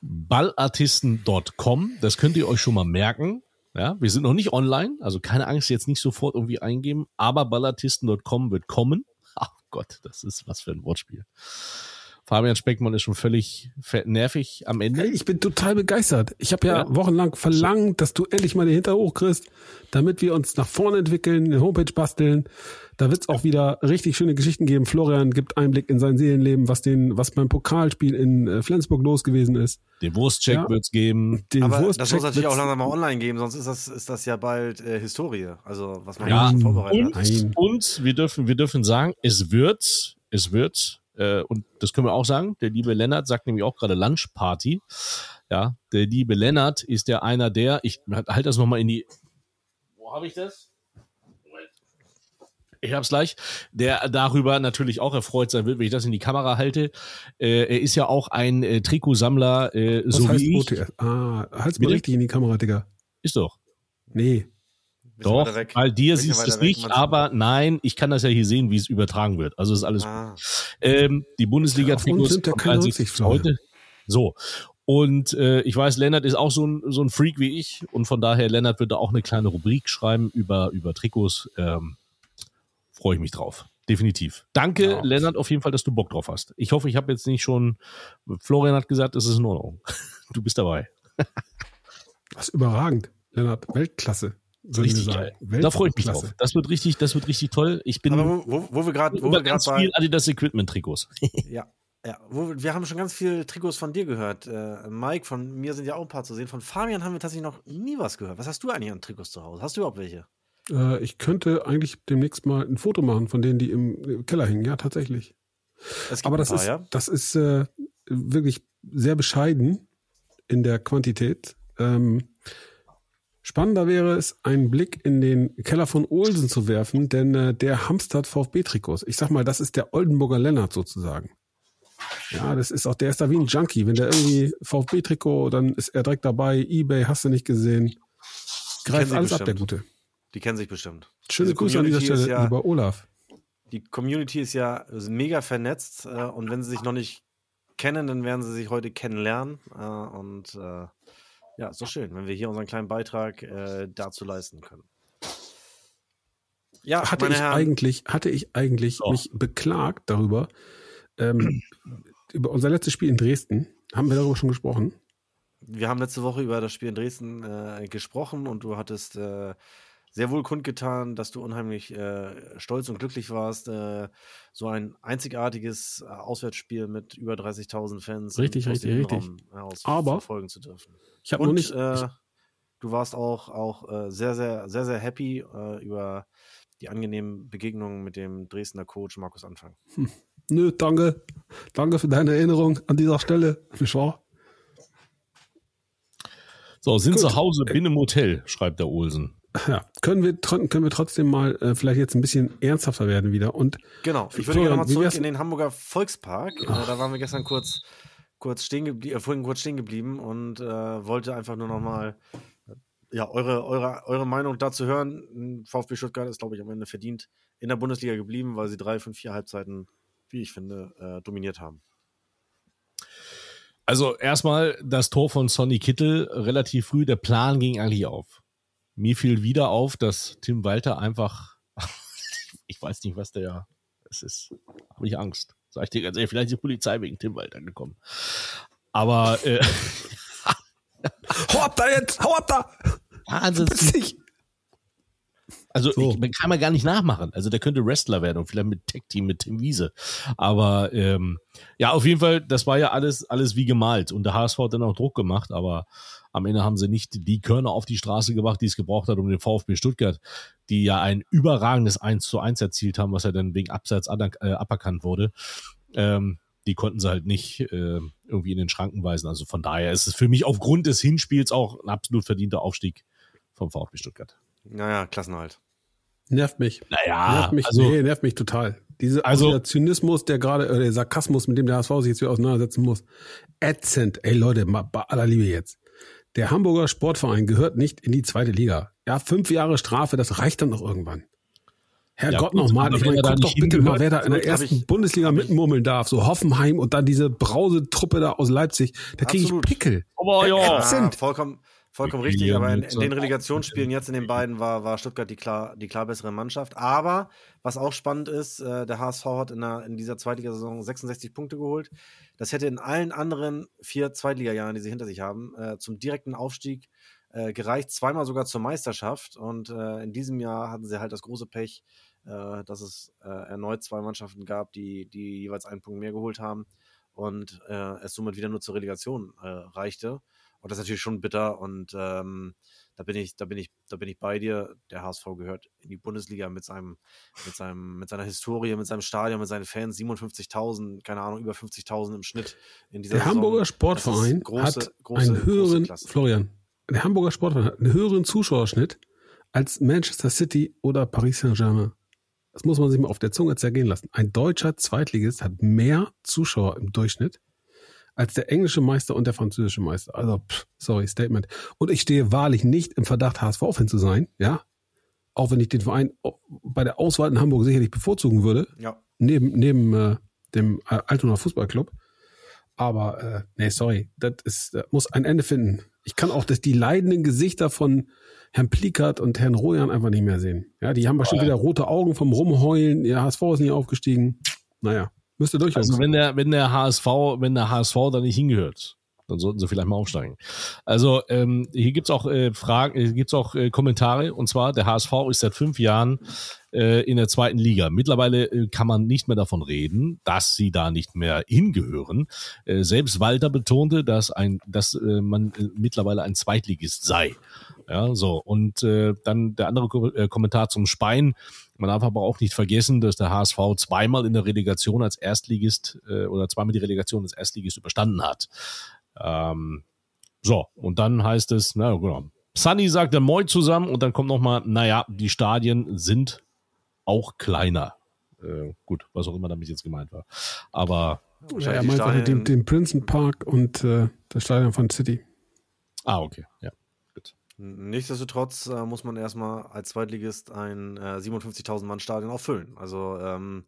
ballartisten.com. Das könnt ihr euch schon mal merken. Ja, wir sind noch nicht online, also keine Angst, jetzt nicht sofort irgendwie eingeben, aber ballartisten.com wird kommen. Ach Gott, das ist was für ein Wortspiel. Fabian Speckmann ist schon völlig nervig am Ende. Hey, ich bin total begeistert. Ich habe ja, Ja. wochenlang verlangt, dass du endlich mal den Hinter hochkriegst, damit wir uns nach vorne entwickeln, eine Homepage basteln. Da wird's auch wieder richtig schöne Geschichten geben. Florian gibt Einblick in sein Seelenleben, was den, was beim Pokalspiel in äh, Flensburg los gewesen ist. Den Wurstcheck Ja. wird's geben. Den Aber das Wurstcheck muss natürlich auch langsam mal online geben, sonst ist das, ist das ja bald äh, Historie. Also, was man Ja, ja, vorbereitet Und, hat. Nein. und wir dürfen, wir dürfen sagen, es wird, es wird, äh, und das können wir auch sagen, der liebe Lennart sagt nämlich auch gerade Lunchparty. Ja, der liebe Lennart ist der einer der, ich halte das nochmal in die, wo habe ich das? Ich hab's gleich. Der darüber natürlich auch erfreut sein wird, wenn ich das in die Kamera halte. Äh, er ist ja auch ein äh, Trikotsammler, äh, Was so heißt wie ich. OTS? Ah, halt's mal Bitte? richtig in die Kamera, Digga. Ist doch. Nee. Doch, weg. weil dir siehst du es weg, nicht, manchmal. aber nein, ich kann das ja hier sehen, wie es übertragen wird. Also ist alles Ah, Ähm, die bundesliga Auf uns nimmt er keine Rücksicht, Florian. heute. So. Und äh, ich weiß, Lennart ist auch so ein, so ein Freak wie ich. Und von daher, Lennart wird da auch eine kleine Rubrik schreiben über, über Trikots. Ähm, Freue ich mich drauf. Definitiv. Danke, Ja. Lennart, auf jeden Fall, dass du Bock drauf hast. Ich hoffe, ich habe jetzt nicht schon. Florian hat gesagt, es ist in Ordnung. Du bist dabei. Das ist überragend. Lennart, Weltklasse. Richtig geil. sagen. Da freue ich mich drauf. Das wird richtig, das wird richtig toll. Ich bin aber wo, wo, wir gerade wo wir ganz bei viel Adidas Equipment Trikots. Ja, ja. Wo, wir haben schon ganz viele Trikots von dir gehört. Äh, Mike, von mir sind ja auch ein paar zu sehen. Von Fabian haben wir tatsächlich noch nie was gehört. Was hast du eigentlich an Trikots zu Hause? Hast du überhaupt welche? Äh, ich könnte eigentlich demnächst mal ein Foto machen von denen, die im Keller hängen. Ja, tatsächlich. Es gibt Aber ein das paar, ist, ja? das ist äh, wirklich sehr bescheiden in der Quantität. Ähm, spannender wäre es, einen Blick in den Keller von Olsen zu werfen, denn äh, der hamstert VfB-Trikots. Ich sag mal, das ist der Oldenburger Lennart sozusagen. Ja, das ist auch, der ist da wie ein Junkie. Wenn der irgendwie VfB-Trikot, dann ist er direkt dabei. Ebay, hast du nicht gesehen. Greift alles ab, der bestimmt. Gute. Die kennen sich bestimmt. Schöne Diese Grüße an dieser Stelle, ja- lieber Olaf. Die Community ist ja mega vernetzt äh, und wenn sie sich noch nicht kennen, dann werden sie sich heute kennenlernen. Äh, und äh, ja, ist doch schön, wenn wir hier unseren kleinen Beitrag äh, dazu leisten können. Ja, hatte ich Herren, eigentlich, hatte ich eigentlich So. mich beklagt darüber, ähm, über unser letztes Spiel in Dresden. Haben wir darüber schon gesprochen? wir haben letzte Woche über das Spiel in Dresden äh, gesprochen und du hattest äh, sehr wohl kundgetan, dass du unheimlich äh, stolz und glücklich warst, äh, so ein einzigartiges äh, Auswärtsspiel mit über 30.000 Fans Richtig, aus richtig, dem richtig. Raum heraus Aber- verfolgen zu dürfen. Ich habe noch Und nicht. äh, ich, du warst auch, auch äh, sehr, sehr, sehr, sehr happy äh, über die angenehmen Begegnungen mit dem Dresdner Coach Markus Anfang. nö, danke. Danke für deine Erinnerung an dieser Stelle. Nicht wahr? So, sind Gut. zu Hause, bin im Hotel, schreibt der Olsen. Ja, können wir, können wir trotzdem mal äh, vielleicht jetzt ein bisschen ernsthafter werden wieder. Und Genau, ich würde gerne nochmal wie zurück in den Hamburger Volkspark. Äh, da waren wir gestern kurz, kurz stehen geblieben, äh, vorhin kurz stehen geblieben und äh, wollte einfach nur nochmal ja, eure, eure, eure Meinung dazu hören. VfB Stuttgart ist, glaube ich, am Ende verdient in der Bundesliga geblieben, weil sie drei von vier Halbzeiten, wie ich finde, äh, dominiert haben. Also erstmal das Tor von Sonny Kittel relativ früh, der Plan ging eigentlich auf. Mir fiel wieder auf, dass Tim Walter einfach, ich weiß nicht, was der, es ist, habe ich Angst. Sag ich dir ganz ehrlich, vielleicht ist die Polizei wegen Tim Walter gekommen. Aber äh, hau ab da jetzt! Hau ab da! Wahnsinn. Also So. ich, man kann man gar nicht nachmachen. Also der könnte Wrestler werden und vielleicht mit Tech-Team mit Tim Wiese. Aber ähm, ja, auf jeden Fall, das war ja alles, alles wie gemalt. Und der HSV hat dann auch Druck gemacht, aber am Ende haben sie nicht die Körner auf die Straße gebracht, die es gebraucht hat, um den VfB Stuttgart, die ja ein überragendes 1 zu 1 erzielt haben, was ja dann wegen Abseits äh, aberkannt wurde. Ähm, die konnten sie halt nicht äh, irgendwie in den Schranken weisen. Also von daher ist es für mich aufgrund des Hinspiels auch ein absolut verdienter Aufstieg vom VfB Stuttgart. Naja, Klassenhalt. Nervt mich. Naja, nervt mich, also nee, nervt mich total. Diese, Also- der Zynismus, der gerade, äh, der Sarkasmus, mit dem der HSV sich jetzt wieder auseinandersetzen muss. Ätzend. Ey Leute, mal bei aller Liebe jetzt. Der Hamburger Sportverein gehört nicht in die zweite Liga. Ja, fünf Jahre Strafe, das reicht dann doch irgendwann. Herrgott gut, nochmal, ich wenn meine, er da guck doch bitte mal, wer da in der ersten ich- Bundesliga mitmurmeln darf. So Hoffenheim und dann diese Brause-Truppe da aus Leipzig. Da kriege ich. Pickel. Aber ja. Ja, vollkommen, vollkommen richtig, aber in, in den Relegationsspielen jetzt in den beiden war, war Stuttgart die klar, die klar bessere Mannschaft. Aber was auch spannend ist, äh, der HSV hat in, der, in dieser Zweitligasaison 66 Punkte geholt. Das hätte in allen anderen vier Zweitligajahren, die sie hinter sich haben, äh, zum direkten Aufstieg äh, gereicht, zweimal sogar zur Meisterschaft. Und äh, in diesem Jahr hatten sie halt das große Pech, äh, dass es äh, erneut zwei Mannschaften gab, die, die jeweils einen Punkt mehr geholt haben und es somit wieder nur zur Relegation reichte. Und das ist natürlich schon bitter und ähm, da bin ich, da bin ich, da bin ich bei dir. Der HSV gehört in die Bundesliga mit seinem, mit seinem, mit seiner Historie, mit seinem Stadion, mit seinen Fans, 57.000, keine Ahnung, über 50.000 im Schnitt in dieser Der Saison. Hamburger Sportverein große, hat große, einen höheren. Florian, der Hamburger Sportverein hat einen höheren Zuschauerschnitt als Manchester City oder Paris Saint-Germain. das muss man sich mal auf der Zunge zergehen lassen. Ein deutscher Zweitligist hat mehr Zuschauer im Durchschnitt als der englische Meister und der französische Meister. Also, pff, sorry, Statement. Und ich stehe wahrlich nicht im Verdacht, HSV-Fan zu sein, ja. Auch wenn ich den Verein bei der Auswahl in Hamburg sicherlich bevorzugen würde. Ja. Neben, neben äh, dem äh, Altona Fußballclub. Aber, äh, nee, sorry, das ist, das muss ein Ende finden. Ich kann auch das, die leidenden Gesichter von Herrn Plickert und Herrn Rojan einfach nicht mehr sehen. Ja, die haben bestimmt wieder rote Augen vom Rumheulen. Ihr HSV ist nicht aufgestiegen. Naja, müsste durchaus. Also wenn der, wenn der HSV, wenn der HSV da nicht hingehört, dann sollten sie vielleicht mal aufsteigen. Also ähm, hier gibt's auch äh, Fragen, hier gibt's auch äh, Kommentare und zwar der HSV ist seit fünf Jahren äh, in der zweiten Liga. Mittlerweile äh, kann man nicht mehr davon reden, dass sie da nicht mehr hingehören. Äh, selbst Walter betonte, dass ein, dass äh, man äh, mittlerweile ein Zweitligist sei. Ja, so und äh, dann der andere Ko äh, Kommentar zum Spein. Man darf aber auch nicht vergessen, dass der HSV zweimal in der Relegation als Erstligist äh, oder zweimal die Relegation als Erstligist überstanden hat. Ähm, so, und dann heißt es, na genau. Sunny sagt der Moin zusammen und dann kommt nochmal, naja, die Stadien sind auch kleiner. Äh, gut, was auch immer damit jetzt gemeint war. Aber. Ja, er meint den, den Princeton Park und äh, das Stadion von City. Ah, okay, ja. Nichtsdestotrotz äh, muss man erstmal als Zweitligist ein äh, 57.000 Mann Stadion auch füllen. Also ähm,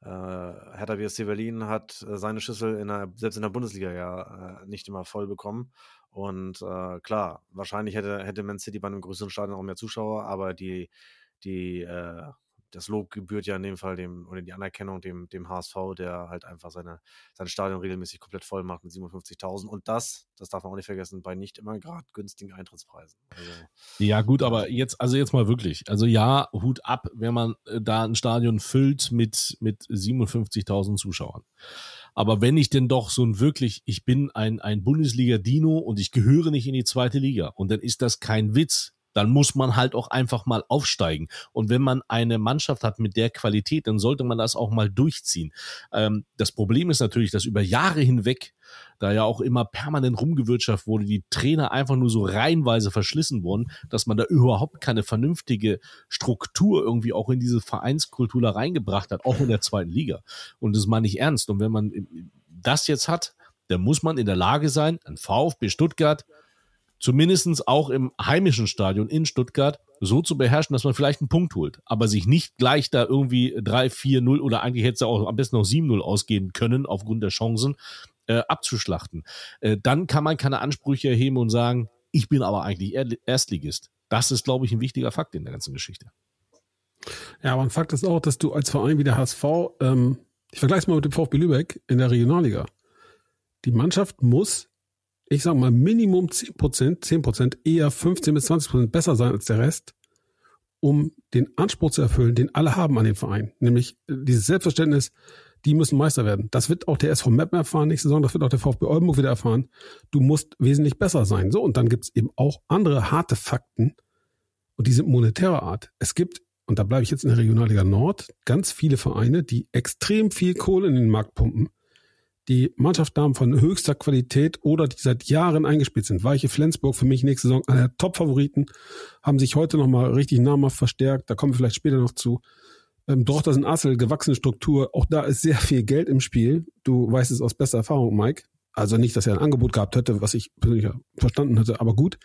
äh, Hertha BSC Berlin hat äh, seine Schüssel in der, selbst in der Bundesliga ja äh, nicht immer voll bekommen. Und äh, klar, wahrscheinlich hätte, hätte Man City bei einem größeren Stadion auch mehr Zuschauer, aber die, die äh, das Lob gebührt ja in dem Fall dem, oder die Anerkennung dem, dem HSV, der halt einfach seine, sein Stadion regelmäßig komplett voll macht mit 57.000. Und das, das darf man auch nicht vergessen, bei nicht immer gerade günstigen Eintrittspreisen. Also, ja, gut, aber jetzt, also jetzt mal wirklich. Also ja, Hut ab, wenn man äh, da ein Stadion füllt mit, mit 57.000 Zuschauern. Aber wenn ich denn doch so ein wirklich, ich bin ein, ein Bundesliga-Dino und ich gehöre nicht in die zweite Liga und dann ist das kein Witz, dann muss man halt auch einfach mal aufsteigen. Und wenn man eine Mannschaft hat mit der Qualität, dann sollte man das auch mal durchziehen. Ähm, das Problem ist natürlich, dass über Jahre hinweg da ja auch immer permanent rumgewirtschaftet wurde, die Trainer einfach nur so reihenweise verschlissen wurden, dass man da überhaupt keine vernünftige Struktur irgendwie auch in diese Vereinskultur da reingebracht hat, auch in der zweiten Liga. Und das meine ich ernst. Und wenn man das jetzt hat, dann muss man in der Lage sein, ein VfB Stuttgart zumindestens auch im heimischen Stadion in Stuttgart so zu beherrschen, dass man vielleicht einen Punkt holt, aber sich nicht gleich da irgendwie 3, 4, 0 oder eigentlich hätte es auch am besten noch 7, 0 ausgehen können aufgrund der Chancen äh, abzuschlachten. Äh, dann kann man keine Ansprüche erheben und sagen, ich bin aber eigentlich Erstligist. Das ist, glaube ich, ein wichtiger Fakt in der ganzen Geschichte. Ja, aber ein Fakt ist auch, dass du als Verein wie der HSV, ähm, ich vergleiche es mal mit dem VfB Lübeck in der Regionalliga. Die Mannschaft muss ich sag mal, Minimum 10%, 10%, eher 15 bis 20% besser sein als der Rest, um den Anspruch zu erfüllen, den alle haben an den Verein. Nämlich äh, dieses Selbstverständnis, die müssen Meister werden. Das wird auch der SV Meppen erfahren nächste Saison, das wird auch der VfB Oldenburg wieder erfahren. Du musst wesentlich besser sein. So, und dann gibt's eben auch andere harte Fakten, und die sind monetärer Art. Es gibt, und da bleibe ich jetzt in der Regionalliga Nord, ganz viele Vereine, die extrem viel Kohle in den Markt pumpen die Mannschaften haben von höchster Qualität oder die seit Jahren eingespielt sind. Weiche Flensburg für mich nächste Saison einer der Top-Favoriten, haben sich heute nochmal richtig namhaft verstärkt. Da kommen wir vielleicht später noch zu. Ähm, Dortmund in Assel, gewachsene Struktur. Auch da ist sehr viel Geld im Spiel. Du weißt es aus bester Erfahrung, Mike. Also nicht, dass er ein Angebot gehabt hätte, was ich persönlich verstanden hätte, aber gut.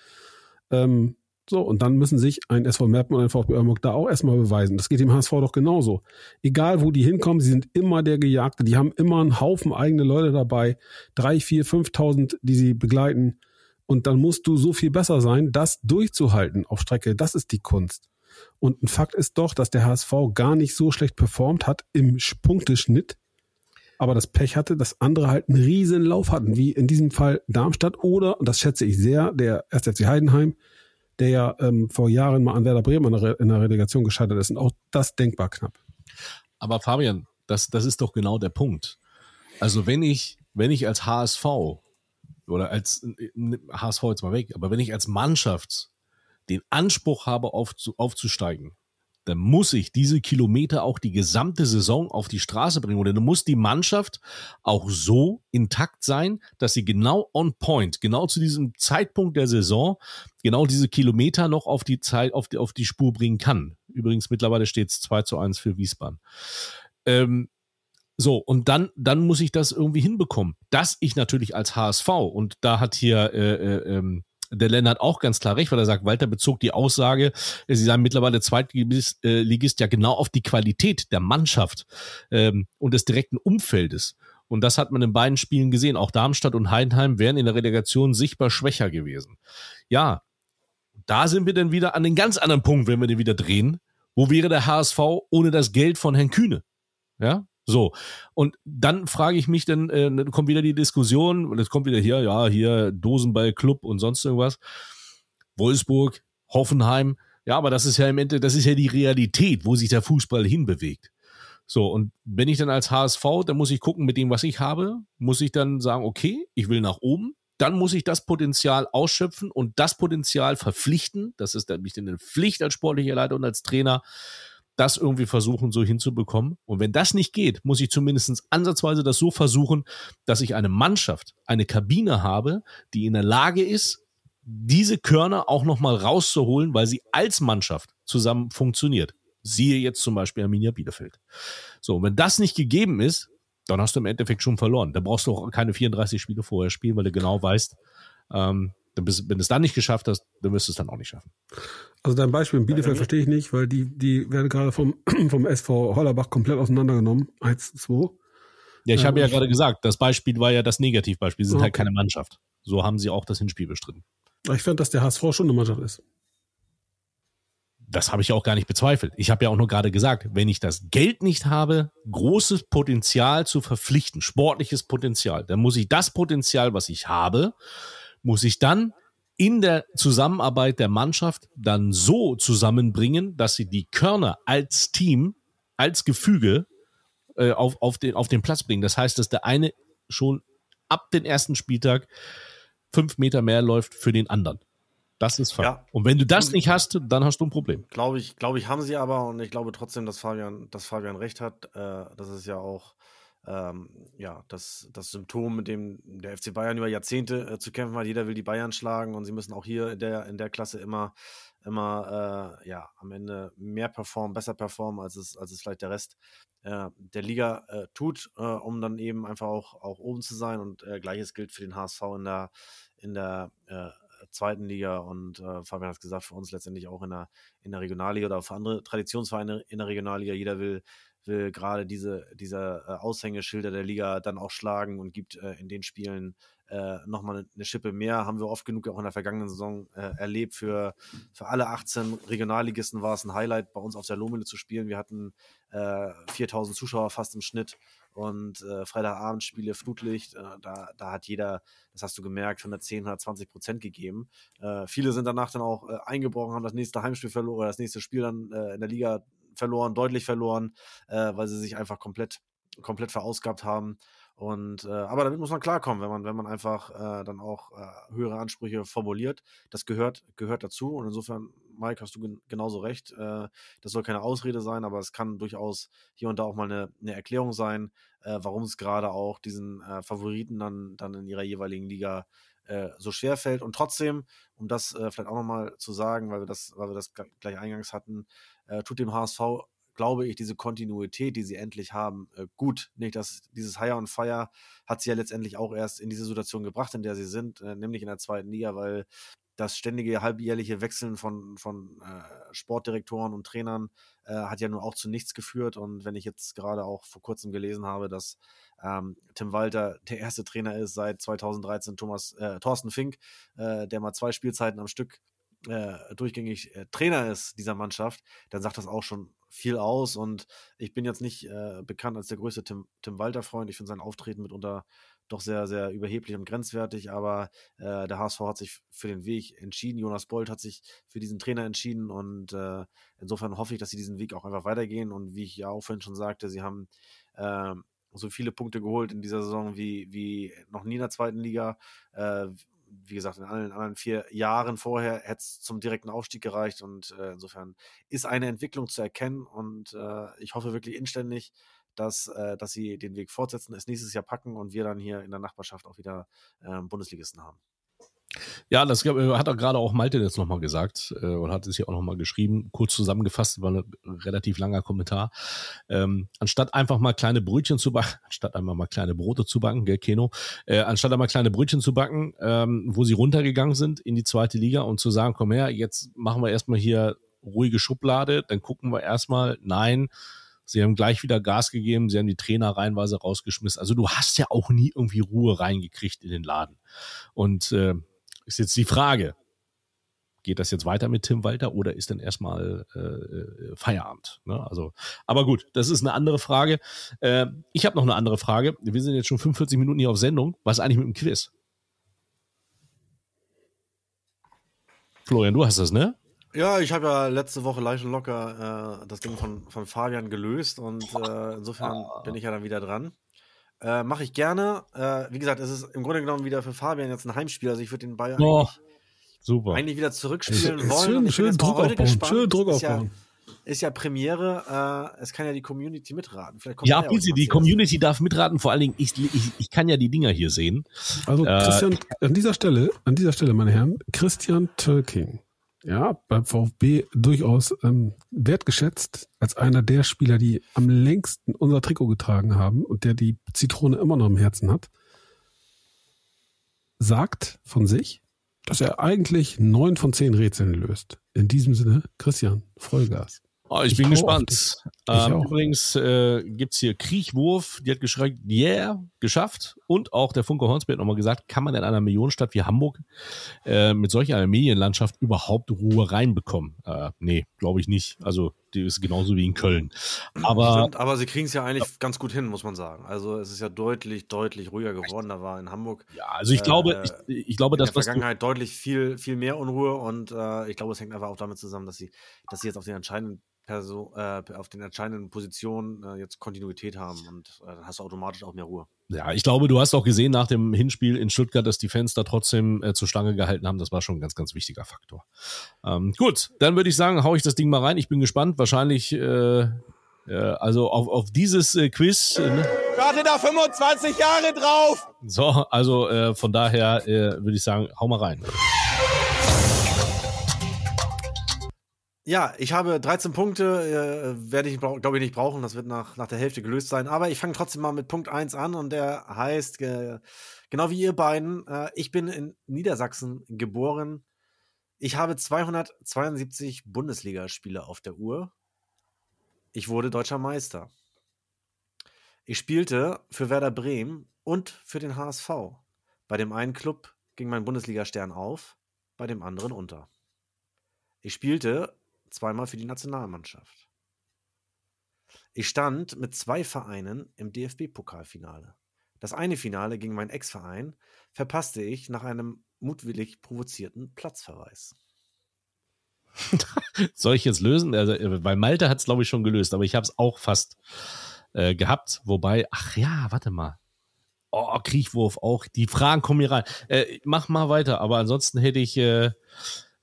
Ähm, so, und dann müssen sich ein SV Meppen und ein VfB Oldenburg da auch erstmal beweisen. Das geht dem HSV doch genauso. Egal, wo die hinkommen, sie sind immer der Gejagte. Die haben immer einen Haufen eigene Leute dabei. Drei, vier, fünftausend, die sie begleiten. Und dann musst du so viel besser sein, das durchzuhalten auf Strecke. Das ist die Kunst. Und ein Fakt ist doch, dass der HSV gar nicht so schlecht performt hat im Punkteschnitt, aber das Pech hatte, dass andere halt einen riesen Lauf hatten, wie in diesem Fall Darmstadt oder, und das schätze ich sehr, der 1. FC Heidenheim, der ja ähm, vor Jahren mal an Werder Bremen in der, in der Relegation gescheitert ist. Und auch das denkbar knapp. Aber Fabian, das, das ist doch genau der Punkt. Also wenn ich, wenn ich als HSV oder als HSV jetzt mal weg, aber wenn ich als Mannschaft den Anspruch habe, auf, aufzusteigen, dann muss ich diese Kilometer auch die gesamte Saison auf die Straße bringen. Oder dann muss die Mannschaft auch so intakt sein, dass sie genau on point, genau zu diesem Zeitpunkt der Saison, genau diese Kilometer noch auf die Zeit, auf die, auf die Spur bringen kann. Übrigens, mittlerweile steht es 2 zu 1 für Wiesbaden. Ähm, so, und dann, dann muss ich das irgendwie hinbekommen. Dass ich natürlich als HSV, und da hat hier äh, äh, ähm, der Lennart auch ganz klar recht, weil er sagt, Walter bezog die Aussage, sie seien mittlerweile Zweitligist Ligist, ja genau auf die Qualität der Mannschaft ähm, und des direkten Umfeldes. Und das hat man in beiden Spielen gesehen. Auch Darmstadt und Heidenheim wären in der Relegation sichtbar schwächer gewesen. Ja, da sind wir dann wieder an den ganz anderen Punkt, wenn wir den wieder drehen. Wo wäre der HSV ohne das Geld von Herrn Kühne? Ja, so. Und dann frage ich mich, dann äh, kommt wieder die Diskussion, und es kommt wieder hier, ja, hier Dosenball Club und sonst irgendwas. Wolfsburg, Hoffenheim. Ja, aber das ist ja im Endeffekt, das ist ja die Realität, wo sich der Fußball hinbewegt. So, und wenn ich dann als HSV, dann muss ich gucken mit dem, was ich habe, muss ich dann sagen, okay, ich will nach oben, dann muss ich das Potenzial ausschöpfen und das Potenzial verpflichten. Das ist nämlich eine Pflicht als sportlicher Leiter und als Trainer, das irgendwie versuchen, so hinzubekommen. Und wenn das nicht geht, muss ich zumindest ansatzweise das so versuchen, dass ich eine Mannschaft, eine Kabine habe, die in der Lage ist, diese Körner auch nochmal rauszuholen, weil sie als Mannschaft zusammen funktioniert. Siehe jetzt zum Beispiel Arminia Bielefeld. So, und wenn das nicht gegeben ist, dann hast du im Endeffekt schon verloren. Da brauchst du auch keine 34 Spiele vorher spielen, weil du genau weißt, ähm, wenn du es dann nicht geschafft hast, dann wirst du es dann auch nicht schaffen. Also dein Beispiel in Bielefeld verstehe ich nicht, weil die, die werden gerade vom, vom SV Hollerbach komplett auseinandergenommen. 1, 2. Ja, ich ähm, habe ja gerade gesagt, das Beispiel war ja das Negativbeispiel. Sie sind okay. halt keine Mannschaft. So haben sie auch das Hinspiel bestritten. Ich fand, dass der HSV schon eine Mannschaft ist. Das habe ich auch gar nicht bezweifelt. Ich habe ja auch nur gerade gesagt, wenn ich das Geld nicht habe, großes Potenzial zu verpflichten, sportliches Potenzial, dann muss ich das Potenzial, was ich habe, muss ich dann in der Zusammenarbeit der Mannschaft dann so zusammenbringen, dass sie die Körner als Team, als Gefüge äh, auf, auf, den, auf den Platz bringen. Das heißt, dass der eine schon ab dem ersten Spieltag fünf Meter mehr läuft für den anderen. Das ist Fakt. Ja. Und wenn du das nicht hast, dann hast du ein Problem. Glaube ich, glaube ich, haben sie aber und ich glaube trotzdem, dass Fabian, dass Fabian recht hat. Äh, das ist ja auch ähm, ja, das, das Symptom, mit dem der FC Bayern über Jahrzehnte äh, zu kämpfen hat. Jeder will die Bayern schlagen und sie müssen auch hier in der, in der Klasse immer, immer äh, ja, am Ende mehr performen, besser performen, als es, als es vielleicht der Rest äh, der Liga äh, tut, äh, um dann eben einfach auch, auch oben zu sein. Und äh, gleiches gilt für den HSV in der, in der zweiten Liga und äh, Fabian hat es gesagt, für uns letztendlich auch in der, in der Regionalliga oder für andere Traditionsvereine in der Regionalliga. Jeder will will gerade diese, diese äh, Aushängeschilder der Liga dann auch schlagen und gibt äh, in den Spielen äh, nochmal eine Schippe mehr. Haben wir oft genug auch in der vergangenen Saison äh, erlebt. Für, für alle 18 Regionalligisten war es ein Highlight, bei uns auf der Lohmühle zu spielen. Wir hatten äh, 4000 Zuschauer fast im Schnitt und äh, Freitagabendspiele, Flutlicht, äh, da, da hat jeder, das hast du gemerkt, 110, 120 Prozent gegeben. Äh, viele sind danach dann auch äh, eingebrochen, haben das nächste Heimspiel verloren oder das nächste Spiel dann äh, in der Liga verloren, deutlich verloren, äh, weil sie sich einfach komplett, komplett verausgabt haben. Und äh, aber damit muss man klarkommen, wenn man, wenn man einfach äh, dann auch äh, höhere Ansprüche formuliert. Das gehört, gehört dazu. Und insofern, Mike, hast du gen genauso recht. Äh, das soll keine Ausrede sein, aber es kann durchaus hier und da auch mal eine, eine Erklärung sein, äh, warum es gerade auch diesen äh, Favoriten dann, dann in ihrer jeweiligen Liga äh, so schwer fällt. Und trotzdem, um das äh, vielleicht auch nochmal zu sagen, weil wir das, weil wir das gleich eingangs hatten, äh, tut dem HSV, glaube ich, diese Kontinuität, die sie endlich haben, äh, gut. Nicht, dass dieses Hire und Fire hat sie ja letztendlich auch erst in diese Situation gebracht, in der sie sind, äh, nämlich in der zweiten Liga, weil das ständige halbjährliche Wechseln von, von äh, Sportdirektoren und Trainern äh, hat ja nun auch zu nichts geführt. Und wenn ich jetzt gerade auch vor kurzem gelesen habe, dass ähm, Tim Walter der erste Trainer ist seit 2013, Thomas äh, Thorsten Fink, äh, der mal zwei Spielzeiten am Stück äh, durchgängig äh, Trainer ist dieser Mannschaft, dann sagt das auch schon viel aus. Und ich bin jetzt nicht äh, bekannt als der größte Tim, Tim Walter-Freund. Ich finde sein Auftreten mitunter doch sehr, sehr überheblich und grenzwertig. Aber äh, der HSV hat sich für den Weg entschieden. Jonas Bold hat sich für diesen Trainer entschieden. Und äh, insofern hoffe ich, dass sie diesen Weg auch einfach weitergehen. Und wie ich ja auch vorhin schon sagte, sie haben ähm, so viele Punkte geholt in dieser Saison wie, wie noch nie in der zweiten Liga. Wie gesagt, in allen anderen vier Jahren vorher hätte es zum direkten Aufstieg gereicht und äh, insofern ist eine Entwicklung zu erkennen und äh, ich hoffe wirklich inständig, dass, äh, dass sie den Weg fortsetzen, es nächstes Jahr packen und wir dann hier in der Nachbarschaft auch wieder ähm, Bundesligisten haben. Ja, das gab- hat er gerade auch Malte jetzt nochmal gesagt äh, und hat es hier auch nochmal geschrieben. Kurz zusammengefasst, war ein relativ langer Kommentar. Ähm, anstatt einfach mal kleine Brötchen zu backen, anstatt einmal mal kleine Brote zu backen, gell, Keno, äh, anstatt einmal kleine Brötchen zu backen, ähm, wo sie runtergegangen sind in die zweite Liga und zu sagen, komm her, jetzt machen wir erstmal hier ruhige Schublade, dann gucken wir erstmal, nein, Sie haben gleich wieder Gas gegeben, sie haben die Trainer reihenweise rausgeschmissen. Also du hast ja auch nie irgendwie Ruhe reingekriegt in den Laden. Und äh, ist jetzt die Frage, geht das jetzt weiter mit Tim Walter oder ist denn erstmal äh, äh, Feierabend? Ne? Also, aber gut, das ist eine andere Frage. Äh, ich habe noch eine andere Frage. Wir sind jetzt schon 45 Minuten hier auf Sendung. Was ist eigentlich mit dem Quiz? Florian, du hast das, ne? Ja, ich habe ja letzte Woche leicht und locker äh, das Ding von, von Fabian gelöst und äh, insofern bin ich ja dann wieder dran. Äh, Mache ich gerne. Äh, wie gesagt, es ist im Grunde genommen wieder für Fabian jetzt ein Heimspiel. Also ich würde den Ball Oh, eigentlich, super. eigentlich wieder zurückspielen wollen. Schön, ich bin schön mal Druck aufbauen. Schön Druck ist ja, aufbauen. ist ja Premiere. Äh, es kann ja die Community mitraten. Vielleicht kommt Ja, bitte, die. Community darf mitraten. Vor allen Dingen, ich, ich, ich kann ja die Dinger hier sehen. Also Äh, Christian, an dieser Stelle, an dieser Stelle, meine Herren, Christian Tölking, ja, beim VfB durchaus ähm, wertgeschätzt als einer der Spieler, die am längsten unser Trikot getragen haben und der die Zitrone immer noch im Herzen hat, sagt von sich, dass er eigentlich neun von zehn Rätseln löst. In diesem Sinne, Christian, Vollgas. Oh, ich, Ich bin gespannt. Ähm, übrigens äh, gibt's hier Kriechwurf, die hat geschrieben, yeah, geschafft. Und auch der Funke Hornsby hat nochmal gesagt, kann man in einer Millionenstadt wie Hamburg äh, mit solch einer Medienlandschaft überhaupt Ruhe reinbekommen? Äh, nee, glaube ich nicht. Also die ist genauso wie in Köln. Aber Stimmt, aber sie kriegen es ja eigentlich ganz gut hin, muss man sagen. Also es ist ja deutlich, deutlich ruhiger geworden. Da war in Hamburg ja, also ich glaube, Äh, ich, ich glaube, in der Vergangenheit deutlich viel, viel mehr Unruhe und äh, ich glaube, es hängt einfach auch damit zusammen, dass sie, dass sie jetzt auf den entscheidenden Perso äh, auf den entscheidenden Positionen äh, jetzt Kontinuität haben und äh, dann hast du automatisch auch mehr Ruhe. ja, ich glaube, du hast auch gesehen nach dem Hinspiel in Stuttgart, dass die Fans da trotzdem äh, zur Stange gehalten haben. Das war schon ein ganz, ganz wichtiger Faktor. Ähm, gut, dann würde ich sagen, hau ich das Ding mal rein. Ich bin gespannt. Wahrscheinlich, äh, äh, also auf, auf dieses äh, Quiz. Äh, ne? Warte da 25 Jahre drauf! So, also äh, von daher äh, würde ich sagen, hau mal rein. Ja, ich habe 13 Punkte, äh, werde ich, glaube ich, nicht brauchen. Das wird nach, nach der Hälfte gelöst sein. Aber ich fange trotzdem mal mit Punkt 1 an und der heißt, äh, genau wie ihr beiden, äh, ich bin in Niedersachsen geboren. Ich habe 272 Bundesligaspiele auf der Uhr. Ich wurde deutscher Meister. Ich spielte für Werder Bremen und für den HSV. Bei dem einen Club ging mein Bundesliga-Stern auf, bei dem anderen unter. Ich spielte zweimal für die Nationalmannschaft. Ich stand mit zwei Vereinen im DFB-Pokalfinale. Das eine Finale gegen meinen Ex-Verein verpasste ich nach einem mutwillig provozierten Platzverweis. Soll ich jetzt lösen? Also, äh, bei Malte hat es, glaube ich, schon gelöst, aber ich habe es auch fast äh, gehabt. Wobei, ach ja, warte mal. Oh, Kriechwurf auch. Die Fragen kommen hier rein. Äh, mach mal weiter, aber ansonsten hätte ich, äh,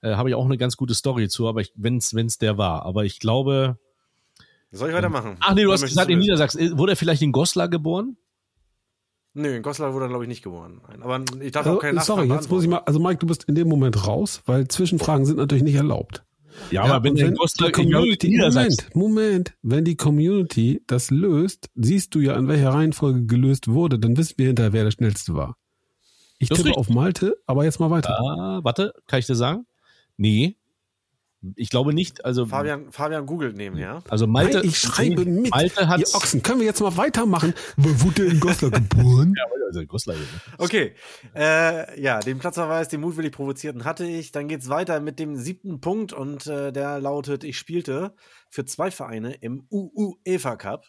äh, habe ich auch eine ganz gute Story zu, aber wenn es der war. Aber ich glaube. Soll ich weitermachen? Ach nee, du Oder hast gesagt, in? Niedersachsen. Äh, Wurde er vielleicht in Goslar geboren? Nö, in Goslar wurde er, glaube ich, nicht geboren. Aber ich darf Also, auch keine sorry, Nachfragen jetzt muss ich mal, also Mike, du bist in dem Moment raus, weil Zwischenfragen sind natürlich nicht erlaubt. Ja, Ja, aber wenn wenn die Community. Moment, Moment, wenn die Community das löst, siehst du ja, in welcher Reihenfolge gelöst wurde, dann wissen wir hinterher, wer der schnellste war. Ich Das tippe richtig. auf Malte, aber jetzt mal weiter. Ah, warte, kann ich dir sagen? Nee. Ich glaube nicht. Also, Fabian, Fabian googelt nebenher. also Malte. Nein, ich schreibe mit. Malte hat. Ihr Ochsen, können wir jetzt mal weitermachen? Wo wurde in Goslar geboren? Ja, also Goslar. hier, ne? Okay, äh, ja, den Platzverweis, den mutwillig provozierten hatte ich. Dann geht's weiter mit dem siebten Punkt und äh, der lautet, ich spielte für zwei Vereine im UEFA Cup.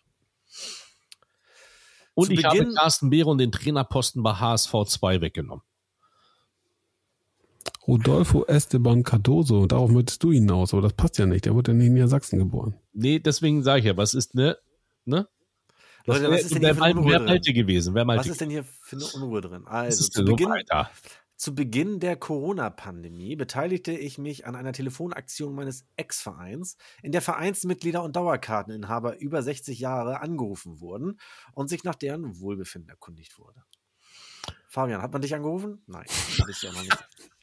Und Zu ich habe Beginn- Carsten Behre und den Trainerposten bei HSV 2 weggenommen. Rodolfo Esteban Cardoso, darauf möchtest du hinaus, aber das passt ja nicht, der wurde ja in Niedersachsen geboren. Nee, deswegen sage ich ja, was ist, ne? Ne? Das Leute, was ist denn hier für eine Unruhe drin? Gewesen. Was ist denn hier für eine Unruhe drin? Also, zu Beginn, weiter? zu Beginn der Corona-Pandemie beteiligte ich mich an einer Telefonaktion meines Ex-Vereins, in der Vereinsmitglieder und Dauerkarteninhaber über 60 Jahre angerufen wurden und sich nach deren Wohlbefinden erkundigt wurde. Fabian, hat man dich angerufen? Nein, das ist ja noch nicht.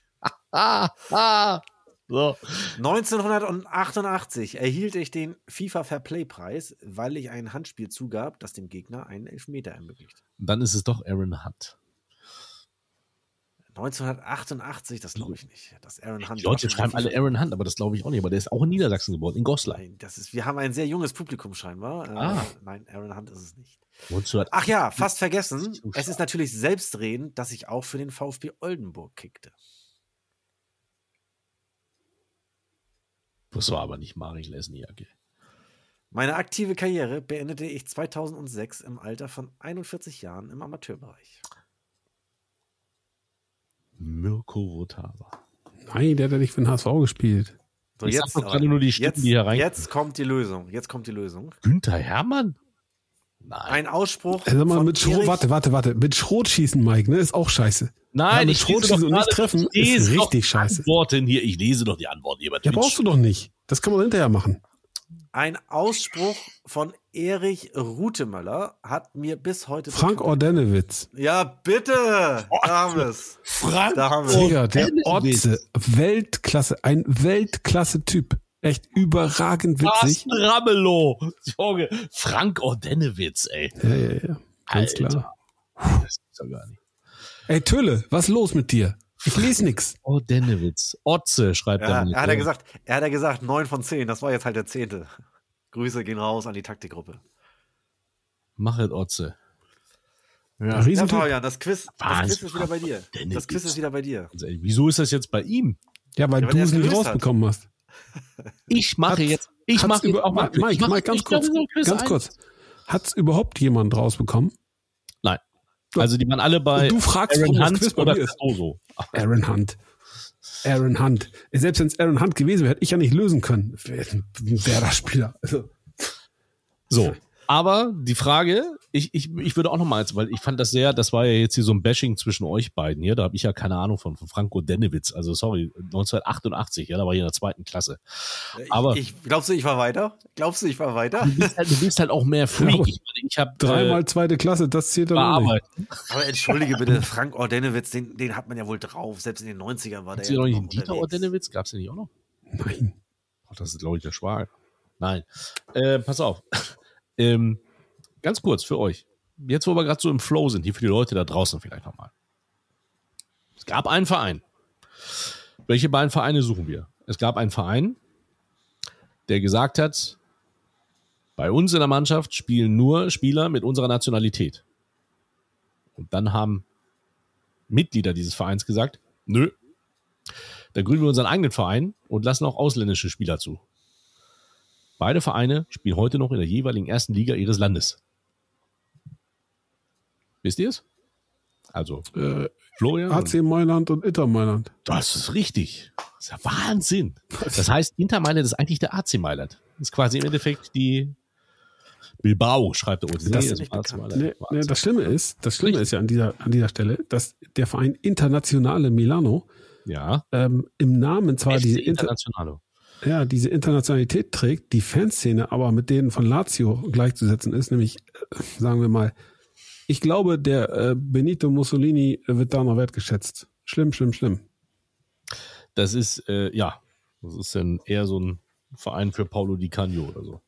So. 1988 erhielt ich den FIFA Fair Play Preis, weil ich ein Handspiel zugab, das dem Gegner einen Elfmeter ermöglicht. Dann ist es doch Aaron Hunt. 1988, das glaube ich nicht. Das Aaron Hunt Die Leute schreiben alle Aaron Hunt, aber das glaube ich auch nicht. Aber der ist auch in Niedersachsen geboren, in Goslar. Nein, das ist, wir haben ein sehr junges Publikum scheinbar. Äh, Ah. Nein, Aaron Hunt ist es nicht. 1900 Ach ja, fast vergessen. Es ist natürlich selbstredend, dass ich auch für den VfB Oldenburg kickte. Das war aber nicht Marek Lesniak. Meine aktive Karriere beendete ich 2006 im Alter von 41 Jahren im Amateurbereich. Mirko Rotava. Nein, der hat ja nicht für den HSV gespielt. So, Ich sag doch gerade nur die Stimmen, jetzt, die hier rein- Jetzt kommt die Lösung. Jetzt kommt die Lösung. Günther Hermann? Nein. Ein Ausspruch. Sag mal, von mit Schrot, Erich- warte, warte, warte. Mit Schrot schießen, Mike, ne? Ist auch scheiße. Nein, Ja, mit ich Schrot schießen und nicht treffen ich lese ist richtig die scheiße. Antworten hier. Ich lese doch die Antworten hier bei Ja, brauchst du doch nicht. Das kann man hinterher machen. Ein Ausspruch von Erich Rutemöller hat mir bis heute. Frank bekommen. Ordenewitz. Ja, bitte! Da haben wir es. Frank Da haben wir Digga, der. Otze. Weltklasse. Ein Weltklasse-Typ. Echt überragend witzig. Carsten Ramelow. Junge, Frank Ordenewitz, ey. Ja, ja, ja. Ganz Alter. klar. Das ist doch gar nicht. Ey, Tölle, was ist los mit dir? Ich lese nix. Ordenewitz. Otze schreibt Ja, er. er hat ja gesagt, er hat ja gesagt, 9 von 10. Das war jetzt halt der zehnte. Grüße gehen raus an die Taktikgruppe. Mach es, Otze. Ja. Ja. Fabian, das Quiz, das. Quiz ist wieder bei dir. Das Quiz ist- wieder bei dir. Wieso ist das jetzt bei ihm? Ja, weil Ja, weil du es nicht gelöst hat. rausbekommen hast. Ich mache Hat's- jetzt, ich mache jetzt über- auch mal. Mike, ich mach- Mike, ganz ich kurz. Ganz ein. kurz. Hat's überhaupt jemand rausbekommen? Nein. Also die waren alle bei Und du fragst, Aaron das Hunt oder. Cardoso. Aaron Hunt. Aaron Hunt. Selbst wenn es Aaron Hunt gewesen wäre, hätte ich ja nicht lösen können. Wer wer der Spieler? Also, So. Aber die Frage, ich, ich, ich würde auch noch mal, jetzt, weil ich fand das sehr, das war ja jetzt hier so ein Bashing zwischen euch beiden hier, da habe ich ja keine Ahnung von, von Franco Dennewitz, also sorry, 1988, ja, da war ich in der zweiten Klasse. Aber- ich, ich, glaubst du, ich war weiter? Glaubst du, ich war weiter? Du bist halt, du bist halt auch mehr Freak. Ich, ich habe dreimal äh, zweite Klasse, das zählt dann auch. Aber entschuldige bitte, Frank Ordenewitz, den, den hat man ja wohl drauf. Selbst in den 90ern war der. Ist hier noch ja nicht ein noch Dieter unterwegs. Ordennewitz? Gab es den nicht auch noch? Nein. Ach, das ist, glaube ich, der Schwager. Nein. Äh, pass auf. ähm, ganz kurz für euch. Jetzt, wo wir gerade so im Flow sind, hier für die Leute da draußen vielleicht nochmal. Es gab einen Verein. Welche beiden Vereine suchen wir? Es gab einen Verein, der gesagt hat, bei uns in der Mannschaft spielen nur Spieler mit unserer Nationalität. Und dann haben Mitglieder dieses Vereins gesagt, nö, dann gründen wir unseren eigenen Verein und lassen auch ausländische Spieler zu. Beide Vereine spielen heute noch in der jeweiligen ersten Liga ihres Landes. Wisst ihr es? Also, Äh, Florian. AC Mailand und Inter Mailand. Das ist richtig. Das ist ja Wahnsinn. Das heißt, Inter Mailand ist eigentlich der AC Mailand. Das ist quasi im Endeffekt die Bilbao, schreibt er unten. Das Nee, AC bekannt. Mailand. Nee, nee, das Schlimme ist, das Schlimme ist ja an dieser, an dieser Stelle, dass der Verein Internationale Milano Ja, ähm, im Namen zwar diese, Inter, Internationale. ja, diese Internationalität trägt, die Fanszene aber mit denen von Lazio gleichzusetzen ist, nämlich, äh, sagen wir mal, ich glaube, der äh, Benito Mussolini wird da noch wertgeschätzt. Schlimm, schlimm, schlimm. Das ist, äh, ja, das ist dann eher so ein Verein für Paulo Di Canio oder so.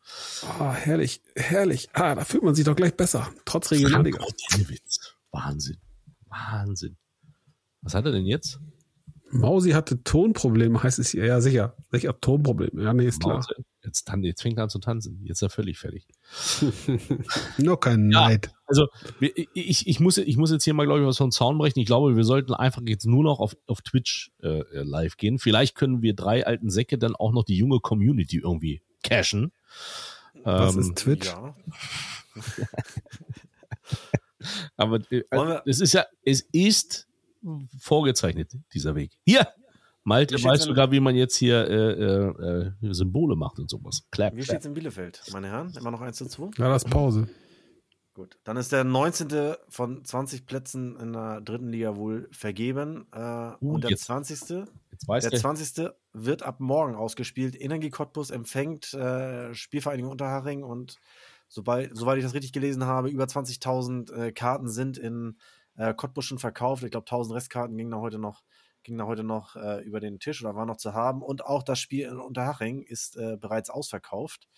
Ah, herrlich, herrlich. Ah, da fühlt man sich doch gleich besser, trotz Regionalliga. Wahnsinn. Wahnsinn. Was hat er denn jetzt? Mausi hatte Tonprobleme, heißt es hier. Ja, sicher. Sicher Tonprobleme. Ja, nee, ist klar. Jetzt, tan- jetzt fängt er an zu tanzen. Jetzt ist er völlig fertig. Nur kein Ja. Neid. Also ich, ich, muss, ich muss jetzt hier mal, glaube ich, was von Zaun brechen. Ich glaube, wir sollten einfach jetzt nur noch auf, auf Twitch äh, live gehen. Vielleicht können wir drei alten Säcke dann auch noch die junge Community irgendwie cashen. Was Ähm, ist Twitch? Ja. aber äh, es ist ja, es ist vorgezeichnet, dieser Weg. Hier! Malte weiß sogar, wie man jetzt hier äh, äh, äh, Symbole macht und sowas. Clap, Wie clap. steht's in Bielefeld, meine Herren? Immer noch 1 zu 2? Ja, das ist Pause. Gut. Dann ist der 19. von 20 Plätzen in der dritten Liga wohl vergeben. Äh, Uh, und der jetzt 20. Jetzt der, 20. wird ab morgen ausgespielt. Energie Cottbus empfängt äh, Spielvereinigung Unterhaching und sobald, soweit ich das richtig gelesen habe, über 20.000 äh, Karten sind in äh, Cottbus schon verkauft. Ich glaube, 1000 Restkarten gingen da heute noch ging da heute noch äh, über den Tisch oder war noch zu haben. Und auch das Spiel in Unterhaching ist äh, bereits ausverkauft.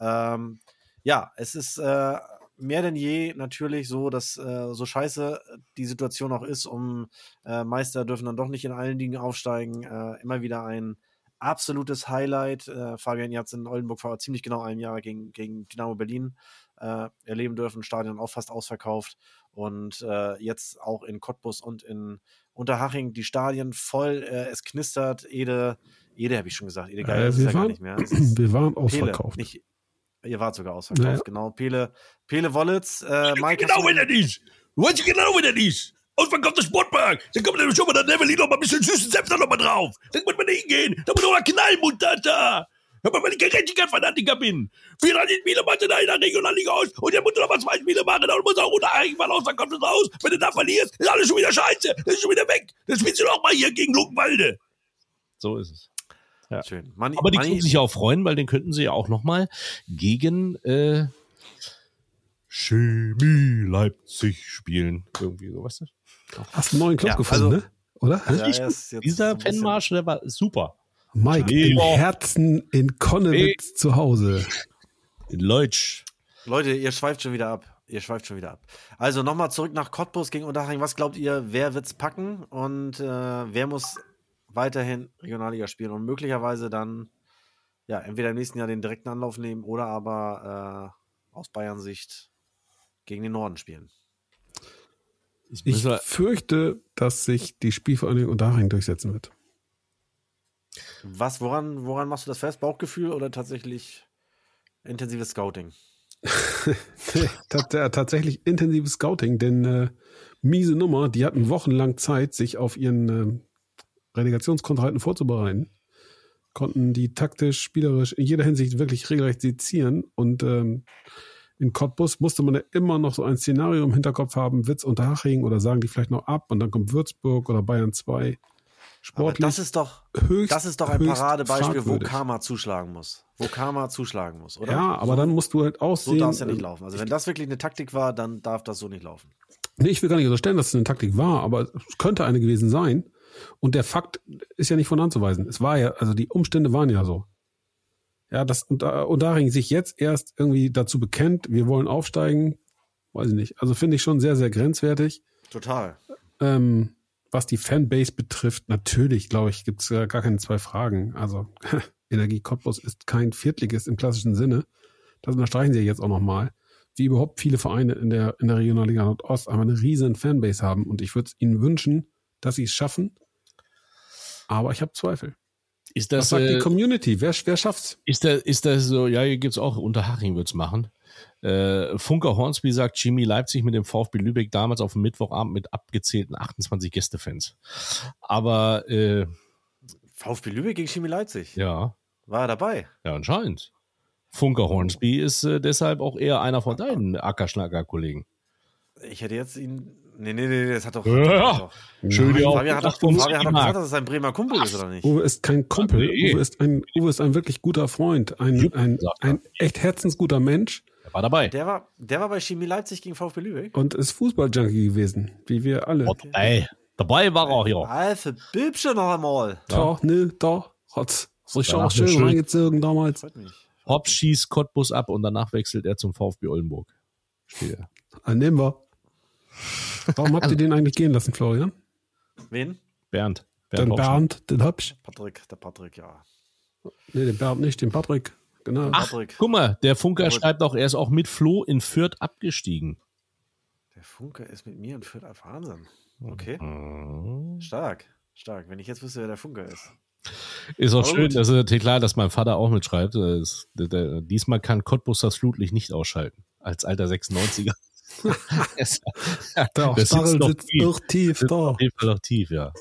Ähm, ja, es ist äh, mehr denn je natürlich so, dass äh, so scheiße die Situation auch ist, um äh, Meister dürfen dann doch nicht in allen Ligen aufsteigen. Äh, immer wieder ein absolutes Highlight. Fabian, ihr habt es in Oldenburg vor ziemlich genau einem Jahr gegen, gegen Dynamo Berlin erleben dürfen. Stadion auch fast ausverkauft. Und jetzt auch in Cottbus und in Unterhaching die Stadien voll. Äh, es knistert. Ede, Ede habe ich schon gesagt. Ede Geil Äh, ist wir, ja gar waren, nicht mehr. Ist wir waren Pele, ausverkauft. nicht, ihr wart sogar ausverkauft, Ja. genau. Pele, Pele Wollitz, äh, Mike. genau, wenn er nicht. Du weißt genau, wenn er nicht. Ausverkaufter Sportpark. Da kommt dann schon mal der Neverly noch mal ein bisschen süßen Senf da noch mal drauf. Da muss man hingehen. Da muss man noch mal knallen, Mutata. Hör mal, weil ich kein Gerechtigkeitsfanatiker bin. 34 Spiele machst du da in der Regionalliga aus und dann musst du noch mal zwei Spiele machen und musst auch untereigen, weil ausverkauft ist aus. Wenn du da verlierst, ist alles schon wieder scheiße. Das ist schon wieder weg. Das spielst du doch mal hier gegen Luckenwalde. So ist es. Ja. Schön. Manni, Aber die können sich ja auch freuen, weil den könnten sie ja auch noch mal gegen äh, Chemie Leipzig spielen. Irgendwie so, weißt du? Hast einen neuen Club Ja, gefunden, also- ne? Oder? Ja, er gut. ist jetzt Dieser Fanmarsch, der war super. Mike, Nee, im. Herzen in Konnewitz zu Hause. In Leutsch. Leute, ihr schweift schon wieder ab. Ihr schweift schon wieder ab. Also nochmal zurück nach Cottbus gegen Unterhaching. Was glaubt ihr, wer wird's packen und äh, wer muss weiterhin Regionalliga spielen und möglicherweise dann ja entweder im nächsten Jahr den direkten Anlauf nehmen oder aber äh, aus Bayern Sicht gegen den Norden spielen? Ich wir- fürchte, dass sich die Spielvereinigung Unterhaching durchsetzen wird. Was, woran, woran machst du das fest? Bauchgefühl oder tatsächlich intensives Scouting? Äh, tatsächlich intensives Scouting, denn äh, miese Nummer, die hatten wochenlang Zeit, sich auf ihren äh, Relegationskontrahenten vorzubereiten, konnten die taktisch, spielerisch in jeder Hinsicht wirklich regelrecht sezieren und ähm, in Cottbus musste man ja immer noch so ein Szenario im Hinterkopf haben, Witz Unterhaching oder sagen die vielleicht noch ab und dann kommt Würzburg oder Bayern 2. Aber Sportlich das ist doch, höchst, das ist doch ein Paradebeispiel, wo. Karma zuschlagen muss. Wo Karma zuschlagen muss, oder? Ja, aber dann musst du halt So aussehen. darf es ja nicht äh, laufen. Also wenn das wirklich eine Taktik war, dann darf das so nicht laufen. Nee, ich will gar nicht unterstellen, dass es eine Taktik war, aber es könnte eine gewesen sein. Und der Fakt ist ja nicht von anzuweisen. Es war ja, also die Umstände waren ja so. Ja, dass Unter- Unterhaching sich jetzt erst irgendwie dazu bekennt, wir wollen aufsteigen, weiß ich nicht. Also finde ich schon sehr, sehr grenzwertig. Total. Ähm, was die Fanbase betrifft, natürlich, glaube ich, gibt es äh, gar keine zwei Fragen. Also Energie Cottbus ist kein Viertligist im klassischen Sinne. Das unterstreichen sie jetzt auch nochmal. Wie überhaupt viele Vereine in der, in der Regionalliga Nordost einfach eine riesen Fanbase haben. Und ich würde es ihnen wünschen, dass sie es schaffen. Aber ich habe Zweifel. Ist Was das, sagt die äh, Community? Wer, wer schafft's? ist, das, ist das so, ja, hier gibt's auch, Unterhaching wird's machen. Äh, Funker Hornsby sagt, Chemie Leipzig mit dem VfB Lübeck damals auf dem Mittwochabend mit abgezählten 28 Gästefans. Aber, äh, VfB Lübeck gegen Chemie Leipzig. ja, War er dabei? ja, anscheinend. Funker Hornsby ist äh, deshalb auch eher einer von deinen Ackerschnacker-Kollegen. Ich hätte jetzt ihn. Nee, nee, nee, das hat doch. Ja. hat doch Schön, ja. Fabian hat doch, Ach, Fabian hat doch gesagt, dass es ein Bremer Kumpel ist, oder nicht? Uwe ist kein Kumpel. Nee. Uwe, ist ein, Uwe ist ein wirklich guter Freund. Ein, ein, ein echt herzensguter Mensch. Er war dabei. Der war, der war bei Chemie Leipzig gegen VfB Lübeck. und ist Fußballjunkie gewesen, wie wir alle. Oh, dabei. Dabei war er auch, ja. Alter, Bibsche noch einmal. Doch, ne, doch. Hat's sich auch schön, schön. reingezogen damals. Freut mich. Hopp schießt Cottbus ab und danach wechselt er zum VfB Oldenburg. Stehe. Ah, nehmen wir. Warum habt ihr den eigentlich gehen lassen, Florian? Wen? Bernd. Den Hopp- Bernd, den Hübsch. Patrick, der Patrick, ja. Nee, den Bernd nicht, den Patrick. Genau. Ach, Patrick. guck mal, der Funker Aber- schreibt auch, er ist auch mit Flo in Fürth abgestiegen. Der Funke ist mit mir und führt ein Wahnsinn. Okay. Stark. Stark. Wenn ich jetzt wüsste, wer der Funke ist. Ist auch Aber schön, gut. das ist natürlich klar, dass mein Vater auch mitschreibt. Das ist, der, der, diesmal kann Cottbus das Flutlicht nicht ausschalten. Als alter 96er. Es- Der das Stachel sitzt noch sitzt tief. doch tief sitzt da. auf jeden Fall noch tief, ja.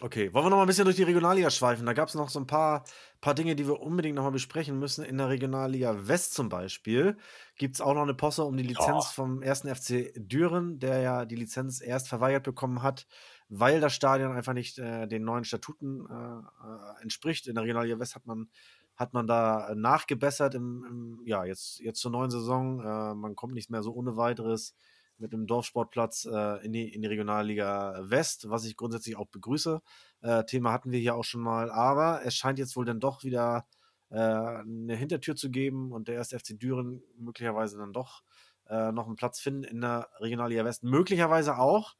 Okay, wollen wir noch mal ein bisschen durch die Regionalliga schweifen? Da gab es noch so ein paar, paar Dinge, die wir unbedingt noch mal besprechen müssen. In der Regionalliga West zum Beispiel gibt es auch noch eine Posse um die Lizenz vom ersten FC Düren, der ja die Lizenz erst verweigert bekommen hat, weil das Stadion einfach nicht äh, den neuen Statuten äh, äh, entspricht. In der Regionalliga West hat man, hat man da äh, nachgebessert im, im, ja, jetzt, jetzt zur neuen Saison. Äh, man kommt nicht mehr so ohne weiteres mit einem Dorfsportplatz äh, in, die, in die Regionalliga West, was ich grundsätzlich auch begrüße. Äh, Thema hatten wir hier auch schon mal, aber es scheint jetzt wohl dann doch wieder äh, eine Hintertür zu geben und der erste FC Düren möglicherweise dann doch äh, noch einen Platz finden in der Regionalliga West. Möglicherweise auch,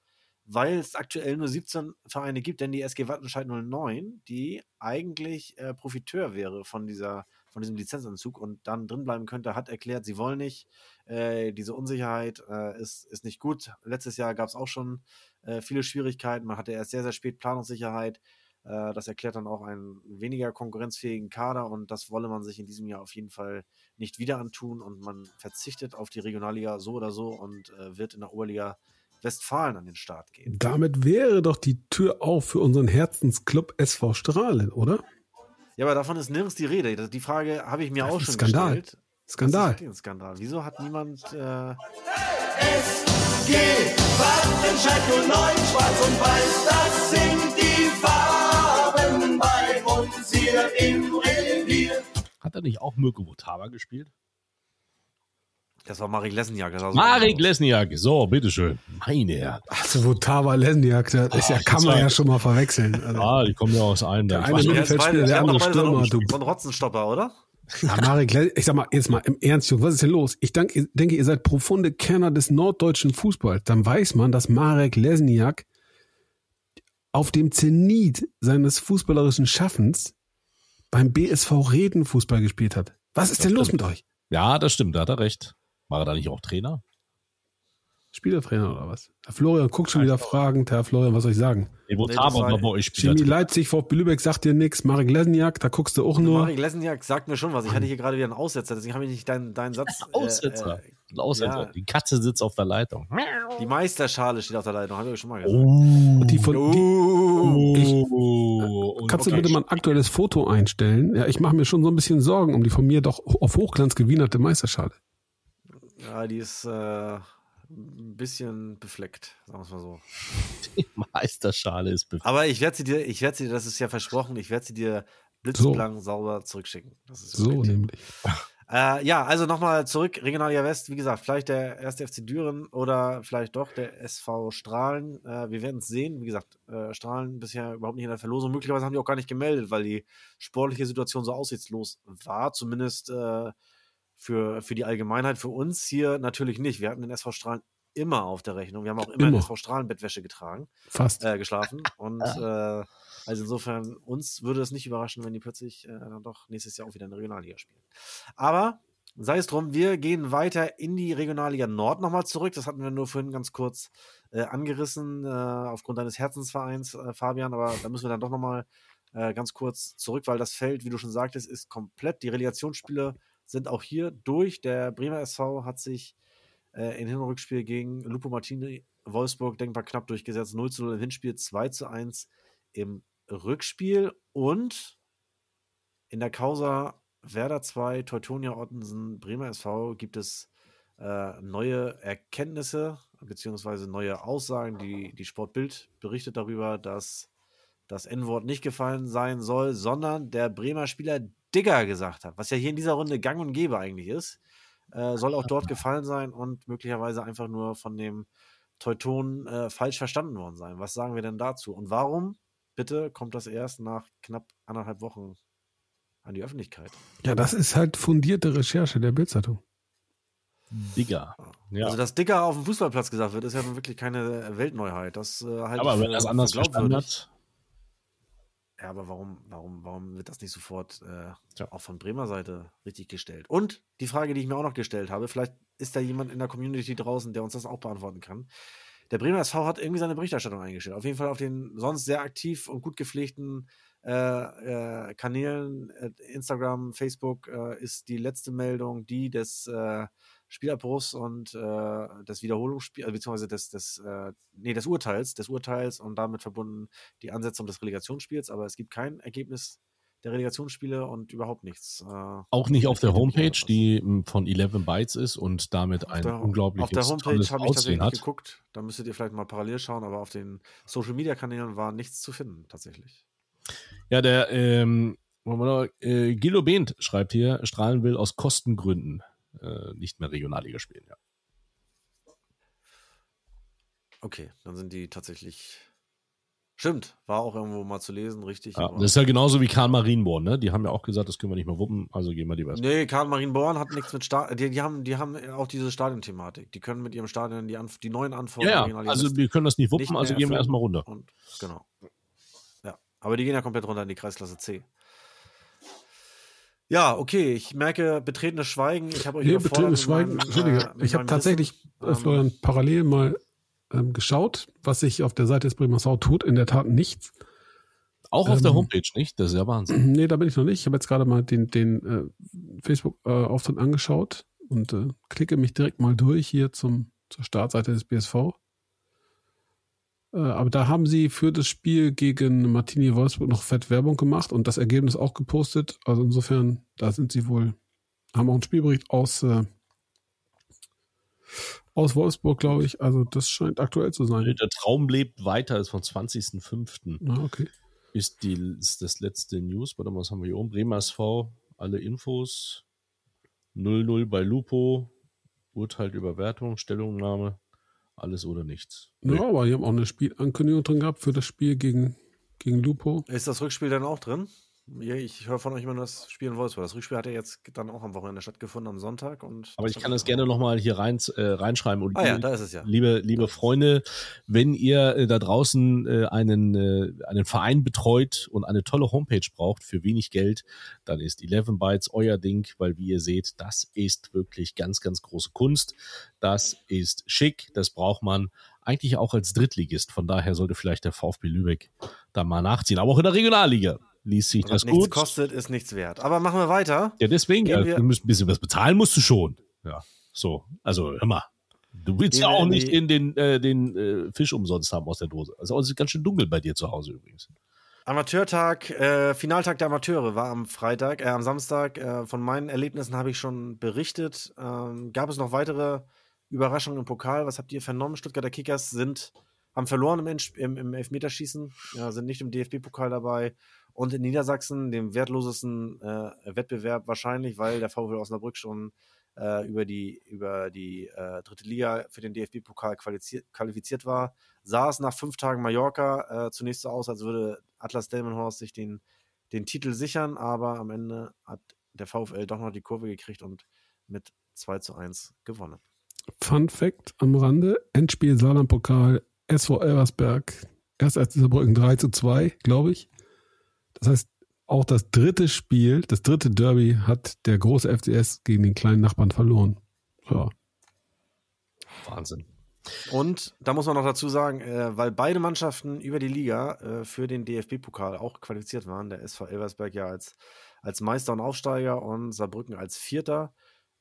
weil es aktuell nur 17 Vereine gibt, denn die SG Wattenscheid 09, die eigentlich äh, Profiteur wäre von dieser von diesem Lizenzanzug und dann drinbleiben könnte, hat erklärt, sie wollen nicht. Äh, diese Unsicherheit äh, ist, ist nicht gut. Letztes Jahr gab es auch schon äh, viele Schwierigkeiten. Man hatte erst sehr, sehr spät Planungssicherheit. Äh, das erklärt dann auch einen weniger konkurrenzfähigen Kader und das wolle man sich in diesem Jahr auf jeden Fall nicht wieder antun und man verzichtet auf die Regionalliga so oder so und äh, wird in der Oberliga Westfalen an den Start gehen. Damit wäre doch die Tür auf für unseren Herzensclub SV Strahlen, oder? Ja, aber davon ist nirgends die Rede. Die Frage habe ich mir Das auch schon Skandal. gestellt. Skandal. Das ist ein Skandal. Wieso hat niemand. Äh, SG Wattenscheid 09, schwarz und weiß, das sind die Farben bei uns hier im Revier. Hat er nicht auch Mirko Votava gespielt? Das war Marek Lessenjak. das sah so Marek. Lesniak. So, bitteschön. Meine Herren. Also, wo Tava Lesniak, das ist ja, Ach, kann man war- ja schon mal verwechseln. Also, Ah, die kommen ja aus einem. Der Ich eine Mittelfeldspieler, der andere Stürmer, du. Ein Rotzenstopper, oder? Ja, Marek, ich sag mal, jetzt mal im Ernst, Jungs, was ist denn los? Ich denke, denke, ihr seid profunde Kenner des norddeutschen Fußballs. Dann weiß man, dass Marek Lesniak auf dem Zenit seines fußballerischen Schaffens beim BSV Reden Fußball gespielt hat. Was ist denn los mit euch? Ja, das stimmt, da hat er recht. War er da nicht auch Trainer? Spielertrainer oder was? Herr Florian guckt schon wieder fragend. Herr Florian, was soll ich sagen? Nee, wo Nee, war- bei euch Chemie. Leipzig, VfB Lübeck sagt dir nix. Marek Lesniak, da guckst du auch nur. Marek Lessenjak sagt mir schon was. Ich hatte hier gerade wieder einen Aussetzer, deswegen habe ich nicht deinen, deinen Satz. äh, Aussetzer. Äh, Ein Aussetzer. ja. Die Katze sitzt auf der Leitung. die Meisterschale steht auf der Leitung, habe ich euch schon mal gesagt. Oh. Die von, die, Uh, Oh. Kannst du Okay. bitte mal ein aktuelles Foto einstellen? Ja, ich mache mir schon so ein bisschen Sorgen um die von mir doch auf Hochglanz gewienerte Meisterschale. Ja, die ist äh, ein bisschen befleckt, sagen wir es mal so. Die Meisterschale ist befreit. Aber ich werde sie dir, ich werde sie dir, das ist ja versprochen, ich werde sie dir blitzblank sauber zurückschicken. Das ist So nämlich. Äh, ja, also nochmal zurück, Regionalliga West, wie gesagt, vielleicht der erste FC Düren oder vielleicht doch der SV Strahlen. Äh, wir werden es sehen. Wie gesagt, äh, Strahlen bisher überhaupt nicht in der Verlosung. Möglicherweise haben die auch gar nicht gemeldet, weil die sportliche Situation so aussichtslos war. Zumindest äh, für, für die Allgemeinheit, für uns hier natürlich nicht. Wir hatten den SV Strahlen immer auf der Rechnung. Wir haben auch immer, in Immer. SV Strahlen Bettwäsche getragen Fast. äh, geschlafen. Und äh, also insofern, uns würde es nicht überraschen, wenn die plötzlich äh, dann doch nächstes Jahr auch wieder in der Regionalliga spielen. Aber sei es drum, wir gehen weiter in die Regionalliga Nord nochmal zurück. Das hatten wir nur vorhin ganz kurz äh, angerissen, äh, aufgrund deines Herzensvereins, äh, Fabian. Aber da müssen wir dann doch nochmal äh, ganz kurz zurück, weil das Feld, wie du schon sagtest, ist komplett. Die Relegationsspiele sind auch hier durch. Der Bremer SV hat sich äh, in Hin- und Rückspiel gegen Lupo Martini Wolfsburg denkbar knapp durchgesetzt. 0 zu 0 im Hinspiel, 2 zu 1 im Rückspiel und in der Causa Werder 2, Teutonia Ottensen, Bremer SV gibt es äh, neue Erkenntnisse beziehungsweise neue Aussagen. Die, die Sportbild berichtet darüber, dass das N-Wort nicht gefallen sein soll, sondern der Bremer Spieler Digger gesagt hat, was ja hier in dieser Runde gang und gäbe eigentlich ist, äh, soll auch dort gefallen sein und möglicherweise einfach nur von dem Teuton äh, falsch verstanden worden sein. Was sagen wir denn dazu? Und warum, bitte, kommt das erst nach knapp anderthalb Wochen an die Öffentlichkeit? Ja, das ist halt fundierte Recherche der Bildzeitung. Digga. Ja. Also, dass Dicker auf dem Fußballplatz gesagt wird, ist ja nun wirklich keine Weltneuheit. Das äh, halte aber wenn er es für anders verstanden hat, Ja, aber warum, warum, warum wird das nicht sofort äh, Tja. auch von Bremer Seite richtig gestellt? Und die Frage, die ich mir auch noch gestellt habe, vielleicht ist da jemand in der Community draußen, der uns das auch beantworten kann. Der Bremer SV hat irgendwie seine Berichterstattung eingestellt. Auf jeden Fall auf den sonst sehr aktiv und gut gepflegten äh, äh, Kanälen, äh, Instagram, Facebook, äh, ist die letzte Meldung die des äh, Spielabbruchs und äh, des Wiederholungsspiels, äh, beziehungsweise des, des, äh, nee, des Urteils, des Urteils und damit verbunden die Ansetzung des Relegationsspiels, aber es gibt kein Ergebnis der Relegationsspiele und überhaupt nichts. Äh, auch nicht auf der Homepage, die m, von 11 Bytes ist und damit ein der, unglaubliches auf der Homepage habe ich tatsächlich hat. geguckt. Da müsstet ihr vielleicht mal parallel schauen, aber auf den Social Media Kanälen war nichts zu finden, tatsächlich. Ja, der ähm, äh, Gilo Behnt schreibt hier, Strahlen will aus Kostengründen äh, nicht mehr Regionalliga spielen. Ja. Okay, dann sind die tatsächlich. Stimmt, war auch irgendwo mal zu lesen, richtig. Ja, das ist ja genauso wie Karl Marienborn, ne? Die haben ja auch gesagt, das können wir nicht mehr wuppen, also gehen wir lieber. Nee, Karl Marienborn hat nichts mit Stadion. Die, die, haben, die haben auch diese Stadionthematik. Die können mit ihrem Stadion die, Anf die neuen Ja, Anforderungen ja, die also wir können das nicht wuppen, nicht also gehen wir erstmal runter. Und, genau. Ja, aber die gehen ja komplett runter in die Kreisklasse C. Ja, okay, ich merke betretenes Schweigen. Ich habe euch Nee, betretenes Schweigen. meinem, Entschuldige, äh, ich habe tatsächlich, Wissen. äh, Florian, parallel mal ähm, geschaut, was sich auf der Seite des Bremer Sau tut. In der Tat nichts. Auch auf der Ähm, Homepage nicht, das ist ja Wahnsinn. Nee, da bin ich noch nicht. Ich habe jetzt gerade mal den, den äh, Facebook-Auftritt angeschaut und äh, klicke mich direkt mal durch hier zum, zur Startseite des BSV. Äh, aber da haben sie für das Spiel gegen Martini Wolfsburg noch fett Werbung gemacht und das Ergebnis auch gepostet. Also insofern, da sind sie wohl, haben auch einen Spielbericht aus, äh, aus Wolfsburg, glaube ich. Also das scheint aktuell zu sein. Der Traum lebt weiter, ist vom 20.05. Ah, okay. Ist, die, ist das letzte News. Warte mal, was haben wir hier oben? Bremer SV, alle Infos. 0-0 bei Lupo. Urteil über Wertung, Stellungnahme. Alles oder nichts. Ja, aber die haben auch eine Spielankündigung drin gehabt für das Spiel gegen, gegen Lupo. Ist das Rückspiel dann auch drin? Ich höre von euch immer nur das Spiel in Wolfsburg. Das Rückspiel hat ja jetzt dann auch am Wochenende stattgefunden, am Sonntag. Und Aber ich kann das gerne nochmal hier rein, äh, reinschreiben. Und Ah ja, da ist es ja. Liebe, liebe Freunde, wenn ihr äh, da draußen äh, einen, äh, einen Verein betreut und eine tolle Homepage braucht für wenig Geld, dann ist 11 Bytes euer Ding, weil wie ihr seht, das ist wirklich ganz, ganz große Kunst. Das ist schick, das braucht man eigentlich auch als Drittligist. Von daher sollte vielleicht der VfB Lübeck da mal nachziehen. Aber auch in der Regionalliga liest sich Was das nichts gut. kostet, ist nichts wert. Aber machen wir weiter. Ja, deswegen, ja, du musst ein bisschen was bezahlen musst du schon. Ja, so. Also, hör mal. Du willst Gehen ja auch nicht in den, äh, den äh, Fisch umsonst haben aus der Dose. Also, es ist ganz schön dunkel bei dir zu Hause übrigens. Amateurtag, äh, Finaltag der Amateure war am Freitag, äh, am Samstag. Äh, von meinen Erlebnissen habe ich schon berichtet. Ähm, gab es noch weitere Überraschungen im Pokal? Was habt ihr vernommen? Stuttgarter Kickers sind, haben verloren im, im, im Elfmeterschießen, ja, sind nicht im DFB-Pokal dabei. Und in Niedersachsen, dem wertlosesten äh, Wettbewerb wahrscheinlich, weil der VfL Osnabrück schon äh, über die, über die äh, dritte Liga für den DFB-Pokal qualifiziert, qualifiziert war, sah es nach fünf Tagen Mallorca äh, zunächst so aus, als würde Atlas Delmenhorst sich den, den Titel sichern, aber am Ende hat der VfL doch noch die Kurve gekriegt und mit 2 zu 1 gewonnen. Fun Fact am Rande: Endspiel Saarland-Pokal, SV Elversberg, erst als Saarbrücken 3 zu 2, glaube ich. Das heißt, auch das dritte Spiel, das dritte Derby hat der große FCS gegen den kleinen Nachbarn verloren. Ja. Wahnsinn. Und da muss man noch dazu sagen, äh, weil beide Mannschaften über die Liga äh, für den DFB-Pokal auch qualifiziert waren, der SV Elversberg ja als, als Meister und Aufsteiger und Saarbrücken als Vierter,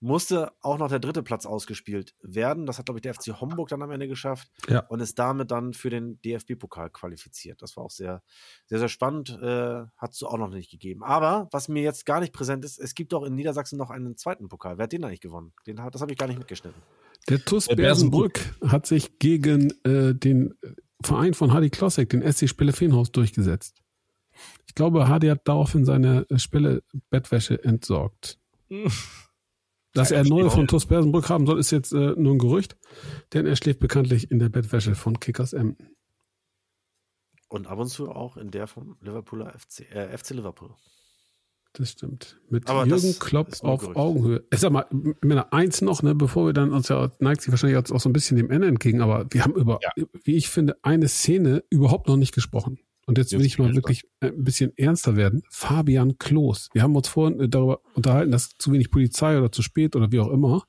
musste auch noch der dritte Platz ausgespielt werden. Das hat, glaube ich, der FC Homburg dann am Ende geschafft Ja. und ist damit dann für den DFB-Pokal qualifiziert. Das war auch sehr, sehr, sehr spannend. Äh, hat es auch noch nicht gegeben. Aber was mir jetzt gar nicht präsent ist, es gibt auch in Niedersachsen noch einen zweiten Pokal. Wer hat den eigentlich gewonnen? Den, hat- das habe ich gar nicht mitgeschnitten. Der TuS Bersenbrück hat sich gegen äh, den Verein von Hardy Klossek, den SC Spelle Feenhaus, durchgesetzt. Ich glaube, Hardy hat daraufhin seine äh, Spelle Bettwäsche entsorgt. Dass er neue von TuS Bersenbrück haben soll, ist jetzt äh, nur ein Gerücht, denn er schläft bekanntlich in der Bettwäsche von Kickers Emden. Und ab und zu auch in der vom Liverpooler FC, äh, FC Liverpool. Das stimmt. Mit Aber Jürgen Klopp auf Gerücht. Augenhöhe. Ich sag mal, Männer, eins noch, ne, bevor wir dann uns ja, neigt sich wahrscheinlich jetzt auch so ein bisschen dem Ende entgegen, aber wir haben über, wie ich finde, eine Szene überhaupt noch nicht gesprochen. Und jetzt will ich mal wirklich äh, ein bisschen ernster werden. Fabian Klos. Wir haben uns vorhin äh, darüber unterhalten, dass zu wenig Polizei oder zu spät oder wie auch immer.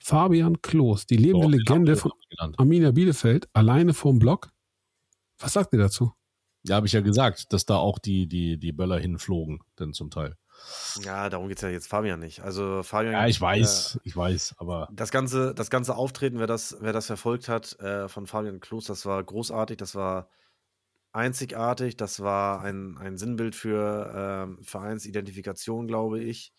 Fabian Klos, die lebende So, Legende von. Arminia Bielefeld, alleine vorm Block. Was sagt ihr dazu? Ja, habe ich ja gesagt, dass da auch die, die, die Böller hinflogen, denn zum Teil. Ja, darum geht es ja jetzt Fabian nicht. Also Fabian. Ja, ich Äh, weiß, ich weiß, aber das ganze, das ganze Auftreten, wer das, wer das verfolgt hat, äh, von Fabian Klos, das war großartig, das war einzigartig, das war ein, ein Sinnbild für ähm, Vereinsidentifikation, glaube ich.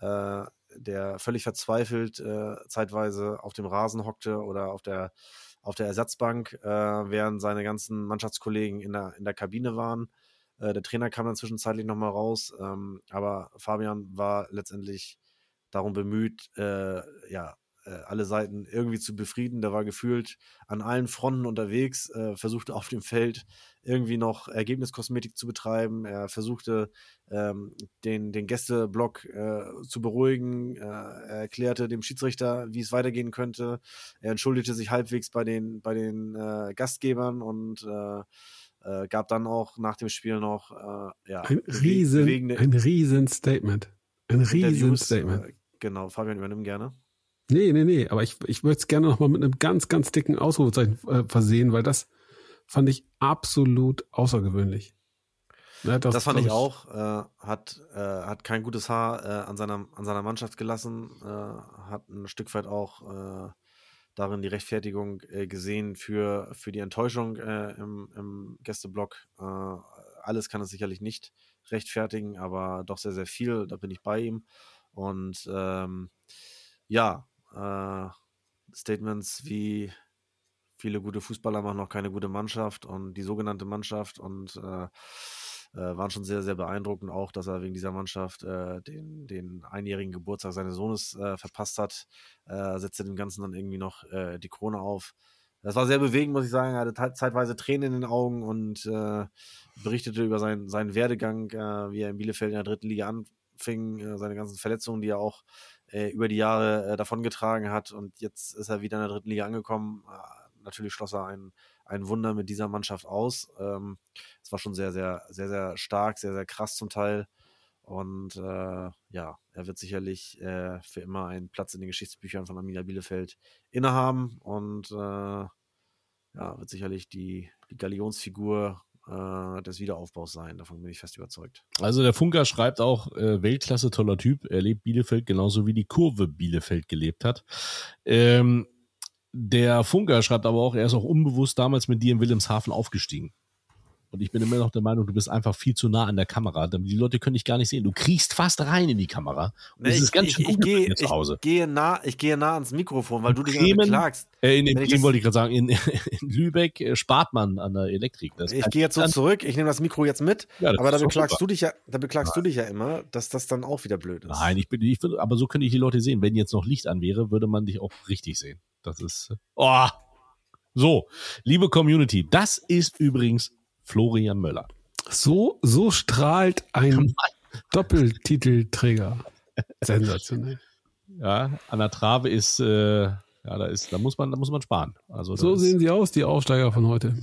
Äh, der völlig verzweifelt äh, zeitweise auf dem Rasen hockte oder auf der, auf der Ersatzbank, äh, während seine ganzen Mannschaftskollegen in der, in der Kabine waren. Äh, der Trainer kam dann zwischenzeitlich nochmal raus, ähm, aber Fabian war letztendlich darum bemüht, äh, ja, äh, alle Seiten irgendwie zu befrieden. Der war gefühlt an allen Fronten unterwegs, äh, versuchte auf dem Feld irgendwie noch Ergebniskosmetik zu betreiben. Er versuchte ähm, den, den Gästeblock äh, zu beruhigen. Äh, er erklärte dem Schiedsrichter, wie es weitergehen könnte. Er entschuldigte sich halbwegs bei den, bei den äh, Gastgebern und äh, äh, gab dann auch nach dem Spiel noch äh, ja, Ein riesen, ein riesen Statement. Ein riesen. Statement. Äh, genau, Fabian, übernimm gerne. Nee, nee, nee, aber ich, ich würde es gerne nochmal mit einem ganz, ganz dicken Ausrufezeichen äh, versehen, weil das fand ich absolut außergewöhnlich. Ja, Das, fand glaub ich auch. Äh, hat, äh, hat kein gutes Haar äh, an, seiner, an seiner Mannschaft gelassen. Äh, hat ein Stück weit auch äh, darin die Rechtfertigung gesehen für, für die Enttäuschung im, im Gästeblock. Alles kann es sicherlich nicht rechtfertigen, aber doch sehr, sehr viel. Da bin ich bei ihm. Und ähm, ja, äh, Statements wie viele gute Fußballer machen noch keine gute Mannschaft und die sogenannte Mannschaft und äh, äh, waren schon sehr, sehr beeindruckend auch, dass er wegen dieser Mannschaft äh, den, den einjährigen Geburtstag seines Sohnes äh, verpasst hat, äh, setzte dem Ganzen dann irgendwie noch die Krone auf. Das war sehr bewegend, muss ich sagen. Er hatte te- zeitweise Tränen in den Augen und berichtete über seinen, seinen Werdegang, wie er in Bielefeld in der dritten Liga anfing, seine ganzen Verletzungen, die er auch äh, über die Jahre äh, davongetragen hat. Und jetzt ist er wieder in der dritten Liga angekommen. Äh, natürlich schloss er ein, ein Wunder mit dieser Mannschaft aus. Ähm, es war schon sehr, sehr, sehr, sehr stark, sehr, sehr krass zum Teil. Und äh, ja, er wird sicherlich äh, für immer einen Platz in den Geschichtsbüchern von Arminia Bielefeld innehaben und äh, ja, wird sicherlich die, die Galionsfigur äh, des Wiederaufbaus sein. Davon bin ich fest überzeugt. Also der Funker schreibt auch, äh, Weltklasse, toller Typ. Er lebt Bielefeld genauso wie die Kurve Bielefeld gelebt hat. Ähm, der Funker schreibt aber auch, er ist auch unbewusst damals mit dir in Wilhelmshaven aufgestiegen. Und ich bin immer noch der Meinung, du bist einfach viel zu nah an der Kamera. Die Leute können dich gar nicht sehen. Du kriegst fast rein in die Kamera. Und das ist ganz schön ich, ich, gehe, zu Hause. ich, gehe nah, ich gehe nah ans Mikrofon, weil du dich Bremen, beklagst. Äh, in, in, ich Bremen wollte ich gerade sagen, in, in Lübeck äh, spart man an der Elektrik. Das Ich gehe jetzt so zurück, ich nehme das Mikro jetzt mit, Ja, aber da beklagst super. du dich ja, da beklagst du dich ja immer, dass das dann auch wieder blöd ist. Nein, ich bin, ich bin, aber so könnte ich die Leute sehen. Wenn jetzt noch Licht an wäre, würde man dich auch richtig sehen. Das ist, oh. So, liebe Community, das ist übrigens Florian Möller. So, so strahlt ein Doppeltitelträger. Sensationell. Ja, an der Trave ist, äh, ja, da ist, da muss man, da muss man sparen. Also, So sehen ist sie aus, die Aufsteiger von heute.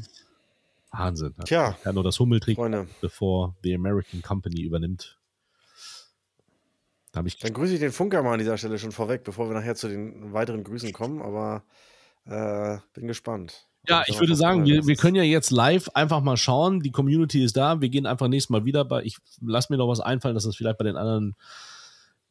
Wahnsinn. Tja. Ja, nur das Hummeltrick, Freunde, bevor The American Company übernimmt. Da ich, dann grüße ich den Funker mal an dieser Stelle schon vorweg, bevor wir nachher zu den weiteren Grüßen kommen, aber äh, bin gespannt. Ja, ich würde sagen, wir, wir können ja jetzt live einfach mal schauen. Die Community ist da. Wir gehen einfach nächstes Mal wieder bei. Ich lass mir noch was einfallen, dass das vielleicht bei den anderen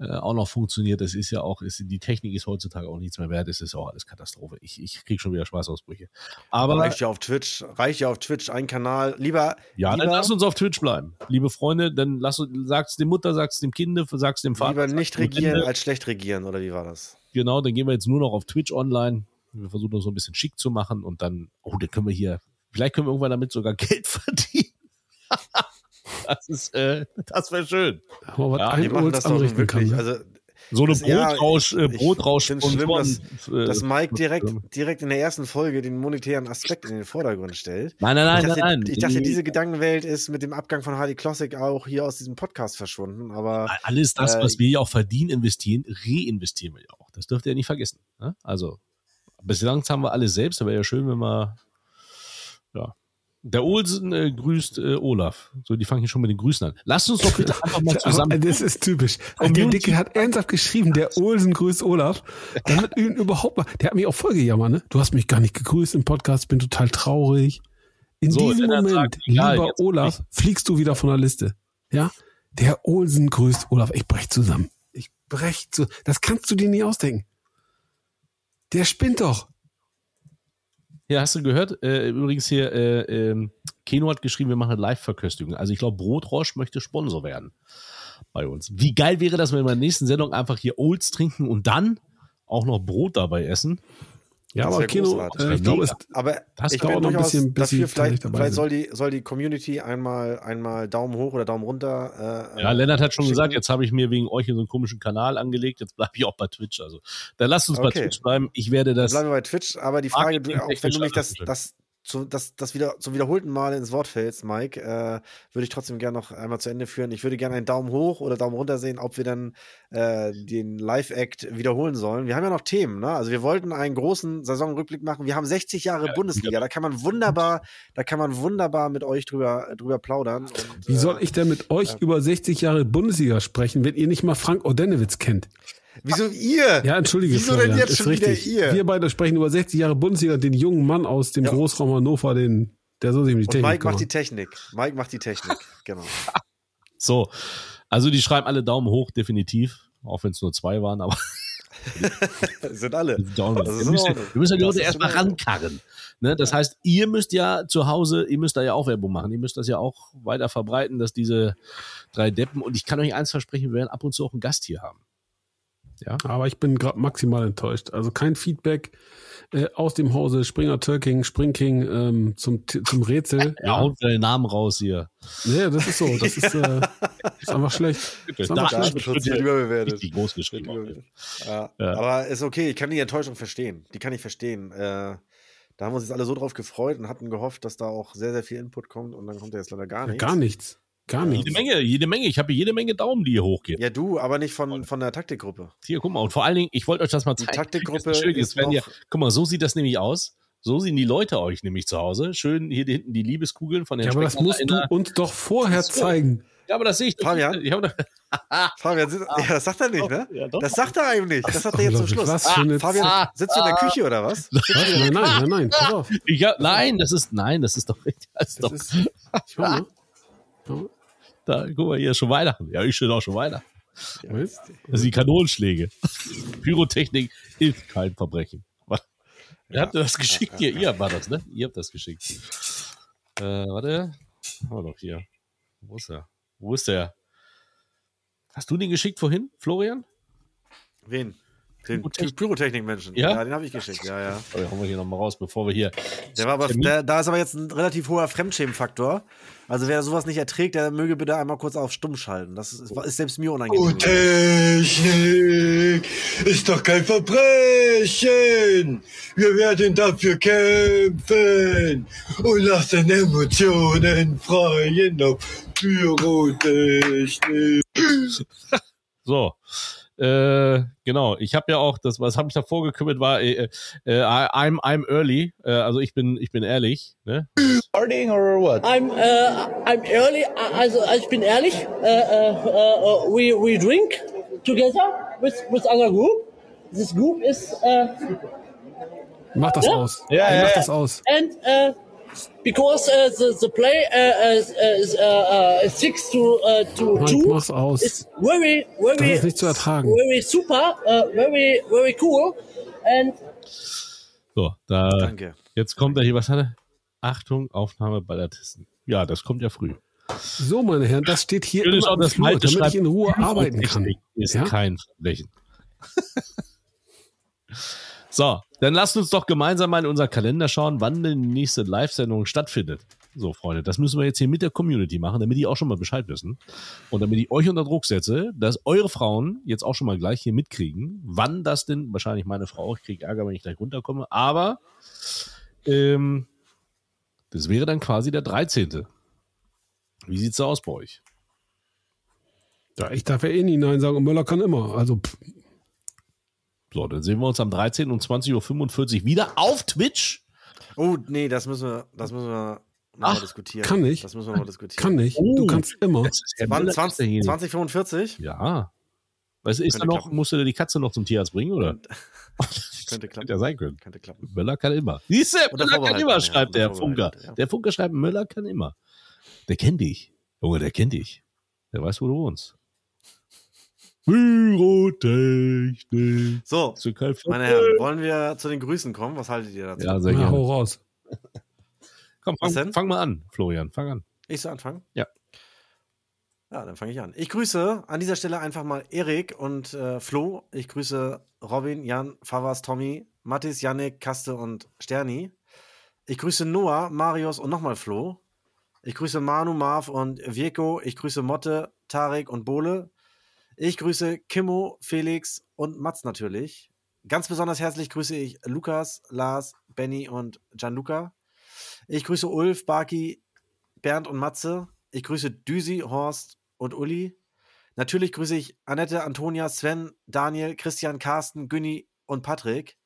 äh, auch noch funktioniert. Das ist ja auch, ist, die Technik ist heutzutage auch nichts mehr wert. Es ist auch alles Katastrophe. Ich, ich kriege schon wieder Schweißausbrüche. Aber reicht ja auf Twitch, reicht ja auf Twitch ein Kanal. Lieber, ja, dann lieber, lass uns auf Twitch bleiben. Liebe Freunde, dann lass sag's dem Mutter, sag's dem Kind, sag's dem Vater. lieber nicht regieren als schlecht regieren, oder wie war das? Genau, dann gehen wir jetzt nur noch auf Twitch online. Wir versuchen das so ein bisschen schick zu machen und dann, oh, dann können wir hier, vielleicht können wir irgendwann damit sogar Geld verdienen. das ist, äh, das wäre schön. Aber was Ja, ein Die machen das doch wirklich. kann. Ne? Also, So eine Das- ja, Brotrausch, äh, ich Brotrausch find's schlimm, dass- äh, dass Mike direkt, direkt in der ersten Folge den monetären Aspekt in den Vordergrund stellt. Nein, nein, nein, ich dachte, nein, nein. Ich dachte, diese Gedankenwelt ist mit dem Abgang von Hardy Classic auch hier aus diesem Podcast verschwunden, aber alles das, äh, was wir ja auch verdienen, investieren, reinvestieren wir ja auch. Das dürft ihr ja nicht vergessen. Ne? Also, bislang haben wir alles selbst, aber wäre ja schön, wenn wir, ja. Der Olsen äh, grüßt äh, Olaf. So, die fangen hier schon mit den Grüßen an. Lasst uns doch bitte einfach mal zusammen. das ist typisch. Der Community- Dicke hat ernsthaft geschrieben, der Olsen grüßt Olaf. Damit ihn überhaupt mal, der hat mich auch voll gejammert, ne? Du hast mich gar nicht gegrüßt im Podcast, bin total traurig. In So, diesem Moment, sagt, egal, lieber Olaf, fliegst du wieder von der Liste. Ja? Der Olsen grüßt Olaf. Ich brech zusammen. Ich brech zu. Das kannst du dir nie ausdenken. Der spinnt doch. Ja, hast du gehört? Äh, übrigens hier, äh, ähm, Keno hat geschrieben, wir machen eine Live-Verköstigung. Also ich glaube, Brotrosch möchte Sponsor werden bei uns. Wie geil wäre das, wenn wir in der nächsten Sendung einfach hier Olds trinken und dann auch noch Brot dabei essen? Ja, Das aber Kino, großartig. äh, ich Das glaube, es, Aber Das ich dauert bin noch ein bisschen, bis dafür, vielleicht, dabei vielleicht soll, die, soll die Community einmal, einmal Daumen hoch oder Daumen runter. Äh, Ja, Lennart hat schon schicken. gesagt, jetzt habe ich mir wegen euch in so einen komischen Kanal angelegt, jetzt bleibe ich auch bei Twitch. Also, dann lasst uns bei Okay. Twitch bleiben. Ich werde Dann das. bleiben wir bei Twitch, aber die Frage, auch wenn du mich das, das, zu, das, das wieder zum wiederholten Mal ins Wort fällst, Mike, äh, würde ich trotzdem gerne noch einmal zu Ende führen. Ich würde gerne einen Daumen hoch oder Daumen runter sehen, ob wir dann äh, den Live-Act wiederholen sollen. Wir haben ja noch Themen, ne? Also wir wollten einen großen Saisonrückblick machen. Wir haben 60 Jahre Bundesliga. Da kann man wunderbar, da kann man wunderbar mit euch drüber, drüber plaudern. Und, wie soll äh, ich denn mit euch über 60 Jahre Bundesliga sprechen, wenn ihr nicht mal Frank Ordenewitz kennt? Wieso ihr? Ja, entschuldige, Wieso Florian, denn jetzt ist schon wieder richtig. ihr? Wir beide sprechen über 60 Jahre Bundesliga, den jungen Mann aus dem Ja. Großraum Hannover, den, der soll sich um die Und Technik Mike macht die. Technik. Mike macht die Technik, genau. So. Also, die schreiben alle Daumen hoch, definitiv. Auch wenn es nur zwei waren, aber sind alle. Wir, müssen, wir müssen die Leute erstmal rankarren. Ne? Das heißt, ihr müsst ja zu Hause, ihr müsst da ja auch Werbung machen. Ihr müsst das ja auch weiter verbreiten, dass diese drei Deppen, und ich kann euch eins versprechen, wir werden ab und zu auch einen Gast hier haben. Aber ich bin gerade maximal enttäuscht. Also kein Feedback äh, aus dem Hause Springer Türking, Springking ähm, zum, zum Rätsel. Ja, haut deinen Namen raus hier. Nee, das ist so. Das ist, äh, ist einfach schlecht. Ist einfach schlecht. Datenschutz wird überbewertet. Richtig groß geschrieben. Ja, Ja. Aber ist okay, ich kann die Enttäuschung verstehen. Die kann ich verstehen. Äh, da haben wir uns jetzt alle so drauf gefreut und hatten gehofft, dass da auch sehr, sehr viel Input kommt und dann kommt ja jetzt leider gar nichts. Gar nichts. Gar Jede nichts. Menge, jede Menge. Ich habe hier jede Menge Daumen, die hier hochgehen. Ja, du, aber nicht von, von der Taktikgruppe. Hier, guck mal. Und vor allen Dingen, ich wollte euch das mal Die zeigen. Taktikgruppe Das ist ist ja, noch- guck mal, so sieht das nämlich aus. So sehen die Leute euch nämlich zu Hause. Schön hier hinten die Liebeskugeln von den Ja, aber das musst du uns doch vorher zeigen. Ja, aber das sehe ich. doch. Fabian? Ich Fabian, sitzt- ja, das sagt er nicht, ne? Ja. Das sagt er einem nicht. Das sagt er jetzt zum. Schluss. Was für eine Fabian, Ah. sitzt du in der Küche oder was? Was? Nein, nein, nein, nein. Pass auf. ich hab, nein, das ist, nein, das ist doch, das ist Das doch ist, ich. Ja, da, guck mal, hier ist schon Weihnachten. Ja, ich stehe auch schon Weihnachten. Moment. Das sind die Kanonenschläge. Pyrotechnik ist kein Verbrechen. Wer hat das geschickt hier? Ihr war das, ne? Ihr habt das geschickt. Äh, warte. Haben wir doch hier. Wo ist er? Wo ist der? Hast du den geschickt vorhin, Florian? Wen? Den Pyrotechnik- Pyrotechnik-Menschen. Ja? Ja? den habe ich geschickt, ja, ja. Oh, hauen wir hier nochmal raus, bevor wir hier. Der war aber, der, da ist aber jetzt ein relativ hoher Fremdschämenfaktor. Also wer sowas nicht erträgt, der möge bitte einmal kurz auf Stumm schalten. Das ist, ist selbst mir unangenehm. Technik ist doch kein Verbrechen. Wir werden dafür kämpfen und lassen Emotionen freien auf Pyrotechnik. So. Äh, genau, ich habe ja auch, das, was habe ich da vorgekümmert, war äh, äh, I'm, I'm early, äh, also ich bin, ich bin ehrlich, ne? Starting or what? I'm uh, I'm early. Also ich bin ehrlich. Uh, uh, uh, we we drink together with with other group. This group is uh, Mach das Ja? aus. Ja, Ey, ja, mach ja. das aus. and uh, because uh, the the play uh, is, is uh, uh, six to uh, to Mike, two mach's aus. is very very Das ist nicht zu ertragen. very super, uh, very very cool, and So, da, Danke. jetzt kommt er hier, was hat er? Achtung, Aufnahme Ballatisten. Ja, das kommt ja früh. So, meine Herren, das steht hier Schön immer auch, am dass Flur, damit ich schreibt, in Ruhe arbeiten kann. Ist Ja? kein Verbrechen. so, dann lasst uns doch gemeinsam mal in unser Kalender schauen, wann denn die nächste Live-Sendung stattfindet. So, Freunde, das müssen wir jetzt hier mit der Community machen, damit die auch schon mal Bescheid wissen. Und damit ich euch unter Druck setze, dass eure Frauen jetzt auch schon mal gleich hier mitkriegen, wann das denn, wahrscheinlich meine Frau, ich kriege Ärger, wenn ich gleich runterkomme, aber ähm, das wäre dann quasi der 13. Wie sieht's da aus bei euch? Ja, ich darf ja eh nie Nein sagen und Möller kann immer. Also, pff, So, dann sehen wir uns am 13. um 20.45 Uhr wieder auf Twitch. Oh, nee, das müssen wir, das müssen wir nochmal Ach, diskutieren. kann nicht. Das müssen wir nochmal diskutieren. kann nicht. Oh. Du kannst immer. Das ist ja 20, Müller, ist der hier 20, 2045? nicht. Ja. Weißt du, ist da noch, klappen. musst du die Katze noch zum Tierarzt bringen, oder? Könnte klappen. Hätte ja sein können. Könnte klappen. Möller kann immer. Siehst du, Möller kann immer, ja, schreibt unter der Funker. Ja. Der Funker schreibt, Möller kann immer. Der kennt dich. Junge, der kennt dich. Der weiß, wo du wohnst. Pyrotechnik. So, meine Herren, wollen wir zu den Grüßen kommen? Was haltet ihr dazu? Ja, sehr gerne. hau raus. Komm, Was fang, denn? fang mal an, Florian. Fang an. Ich soll anfangen? Ja. Ja, dann fange ich an. Ich grüße an dieser Stelle einfach mal Erik und äh, Flo. Ich grüße Robin, Jan, Favas, Tommy, Mathis, Yannick, Kaste und Sterni. Ich grüße Noah, Marius und nochmal Flo. Ich grüße Manu, Marv und Virko. Ich grüße Motte, Tarek und Bole. Ich grüße Kimmo, Felix und Mats natürlich. Ganz besonders herzlich grüße ich Lukas, Lars, Benny und Gianluca. Ich grüße Ulf, Baki, Bernd und Matze. Ich grüße Düsi, Horst und Uli. Natürlich grüße ich Annette, Antonia, Sven, Daniel, Christian, Carsten, Günni und Patrick.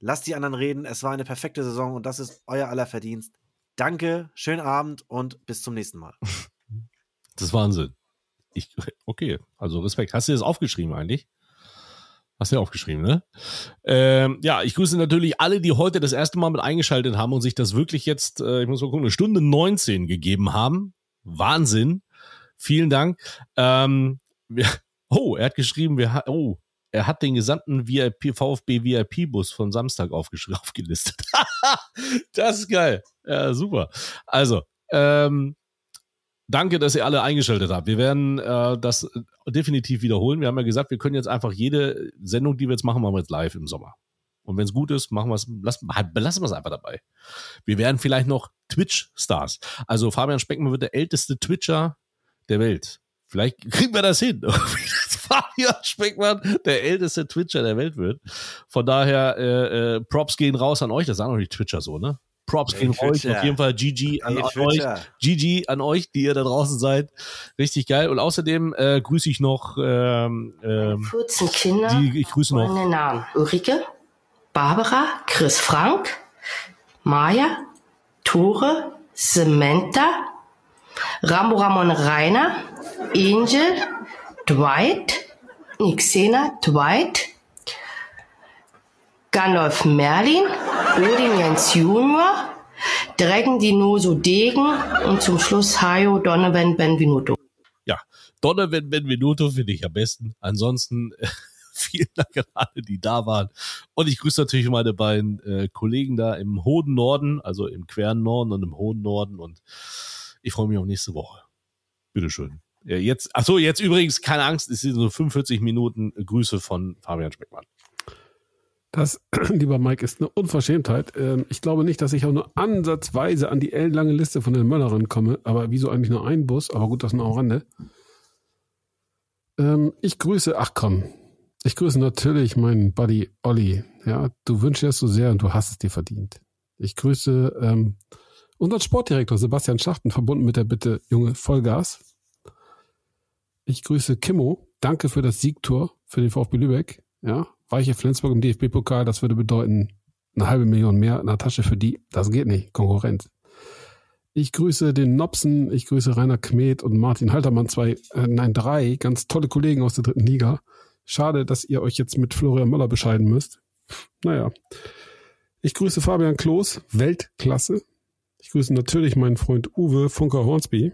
Lasst die anderen reden. Es war eine perfekte Saison und das ist euer aller Verdienst. Danke, schönen Abend und bis zum nächsten Mal. Das ist Wahnsinn. Ich, okay, also Respekt. Hast du das aufgeschrieben eigentlich? Hast du ja aufgeschrieben, ne? Ähm, ja, ich grüße natürlich alle, die heute das erste Mal mit eingeschaltet haben und sich das wirklich jetzt, äh, ich muss mal gucken, eine Stunde 19 gegeben haben. Wahnsinn. Vielen Dank. Ähm, oh, er hat geschrieben, wir oh, er hat den gesamten VIP, VfB VIP-Bus von Samstag aufgelistet. das ist geil. Ja, super. Also, ähm, danke, dass ihr alle eingeschaltet habt. Wir werden äh, das definitiv wiederholen. Wir haben ja gesagt, wir können jetzt einfach jede Sendung, die wir jetzt machen, machen wir jetzt live im Sommer. Und wenn es gut ist, machen wir es, lassen, belassen wir es einfach dabei. Wir werden vielleicht noch Twitch-Stars. Also Fabian Speckmann wird der älteste Twitcher der Welt. Vielleicht kriegen wir das hin. Fabian Speckmann der älteste Twitcher der Welt wird. Von daher, äh, äh, Props gehen raus an euch. Das sagen auch nicht Twitcher so, ne? Props gegen hey, euch. Auf jeden Fall GG an, an euch. GG an euch, die ihr da draußen seid. Richtig geil. Und außerdem äh, grüße ich noch ähm, ähm, 14 Kinder. Die, ich grüße noch. Meine Namen. Ulrike, Barbara, Chris Frank, Maja, Tore, Samantha, Rambo Ramon Rainer, Angel, Dwight, Nixena, Dwight, Gandalf Merlin, Odin Jens Junior, Dragon Dinoso Degen und zum Schluss Hayo Donovan Benvenuto. Ja, Donovan Benvenuto finde ich am besten. Ansonsten vielen Dank an alle, die da waren. Und ich grüße natürlich meine beiden äh, Kollegen da im hohen Norden, also im queren Norden und im hohen Norden. Und ich freue mich auf nächste Woche. Bitteschön. Ja, jetzt, ach so, jetzt übrigens, keine Angst, es sind so 45 Minuten Grüße von Fabian Speckmann. Das, lieber Mike, ist eine Unverschämtheit. Ähm, ich glaube nicht, dass ich auch nur ansatzweise an die ellenlange Liste von den Möllern komme, aber wieso eigentlich nur ein Bus? Aber gut, das nur am Rande. Ich grüße, ach komm, ich grüße natürlich meinen Buddy Olli. Ja, du wünschst es so sehr und du hast es dir verdient. Ich grüße ähm, unseren Sportdirektor Sebastian Schachten, verbunden mit der Bitte, Junge, Vollgas. Ich grüße Kimmo. Danke für das Siegtor für den VfB Lübeck. Ja, Weiche Flensburg im DFB-Pokal, das würde bedeuten, eine halbe Million mehr in der Tasche für die. Das geht nicht. Konkurrenz. Ich grüße den Nopsen, ich grüße Rainer Kmet und Martin Haltermann, zwei, äh, nein, drei ganz tolle Kollegen aus der dritten Liga. Schade, dass ihr euch jetzt mit Florian Möller bescheiden müsst. Naja. Ich grüße Fabian Kloß, Weltklasse. Ich grüße natürlich meinen Freund Uwe Funker Hornsby.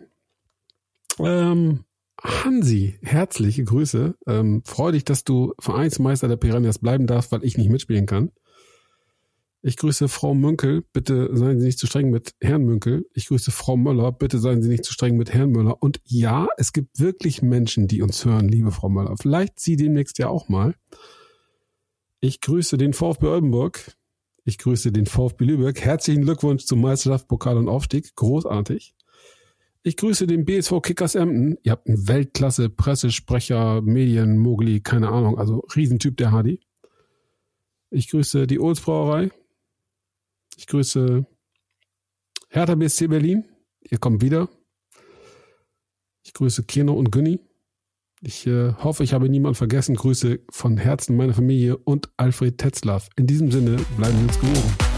Ähm, Hansi, herzliche Grüße. Ähm, freu dich, dass du Vereinsmeister der Piranhas bleiben darfst, weil ich nicht mitspielen kann. Ich grüße Frau Münkel, bitte seien Sie nicht zu streng mit Herrn Münkel. Ich grüße Frau Möller, bitte seien Sie nicht zu streng mit Herrn Möller. Und ja, es gibt wirklich Menschen, die uns hören, liebe Frau Möller. Vielleicht Sie demnächst ja auch mal. Ich grüße den VfB Oldenburg. Ich grüße den VfB Lübeck. Herzlichen Glückwunsch zum Meisterschaft, Pokal und Aufstieg. Großartig. Ich grüße den BSV Kickers Emden. Ihr habt einen Weltklasse Pressesprecher, Medien, Mogli, keine Ahnung, also Riesentyp der Hardy. Ich grüße die Olds Brauerei. Ich grüße Hertha BSC Berlin. Ihr kommt wieder. Ich grüße Keno und Günni. Ich äh, hoffe, ich habe niemanden vergessen. Grüße von Herzen meine Familie und Alfred Tetzlaff. In diesem Sinne bleiben Sie uns gewogen.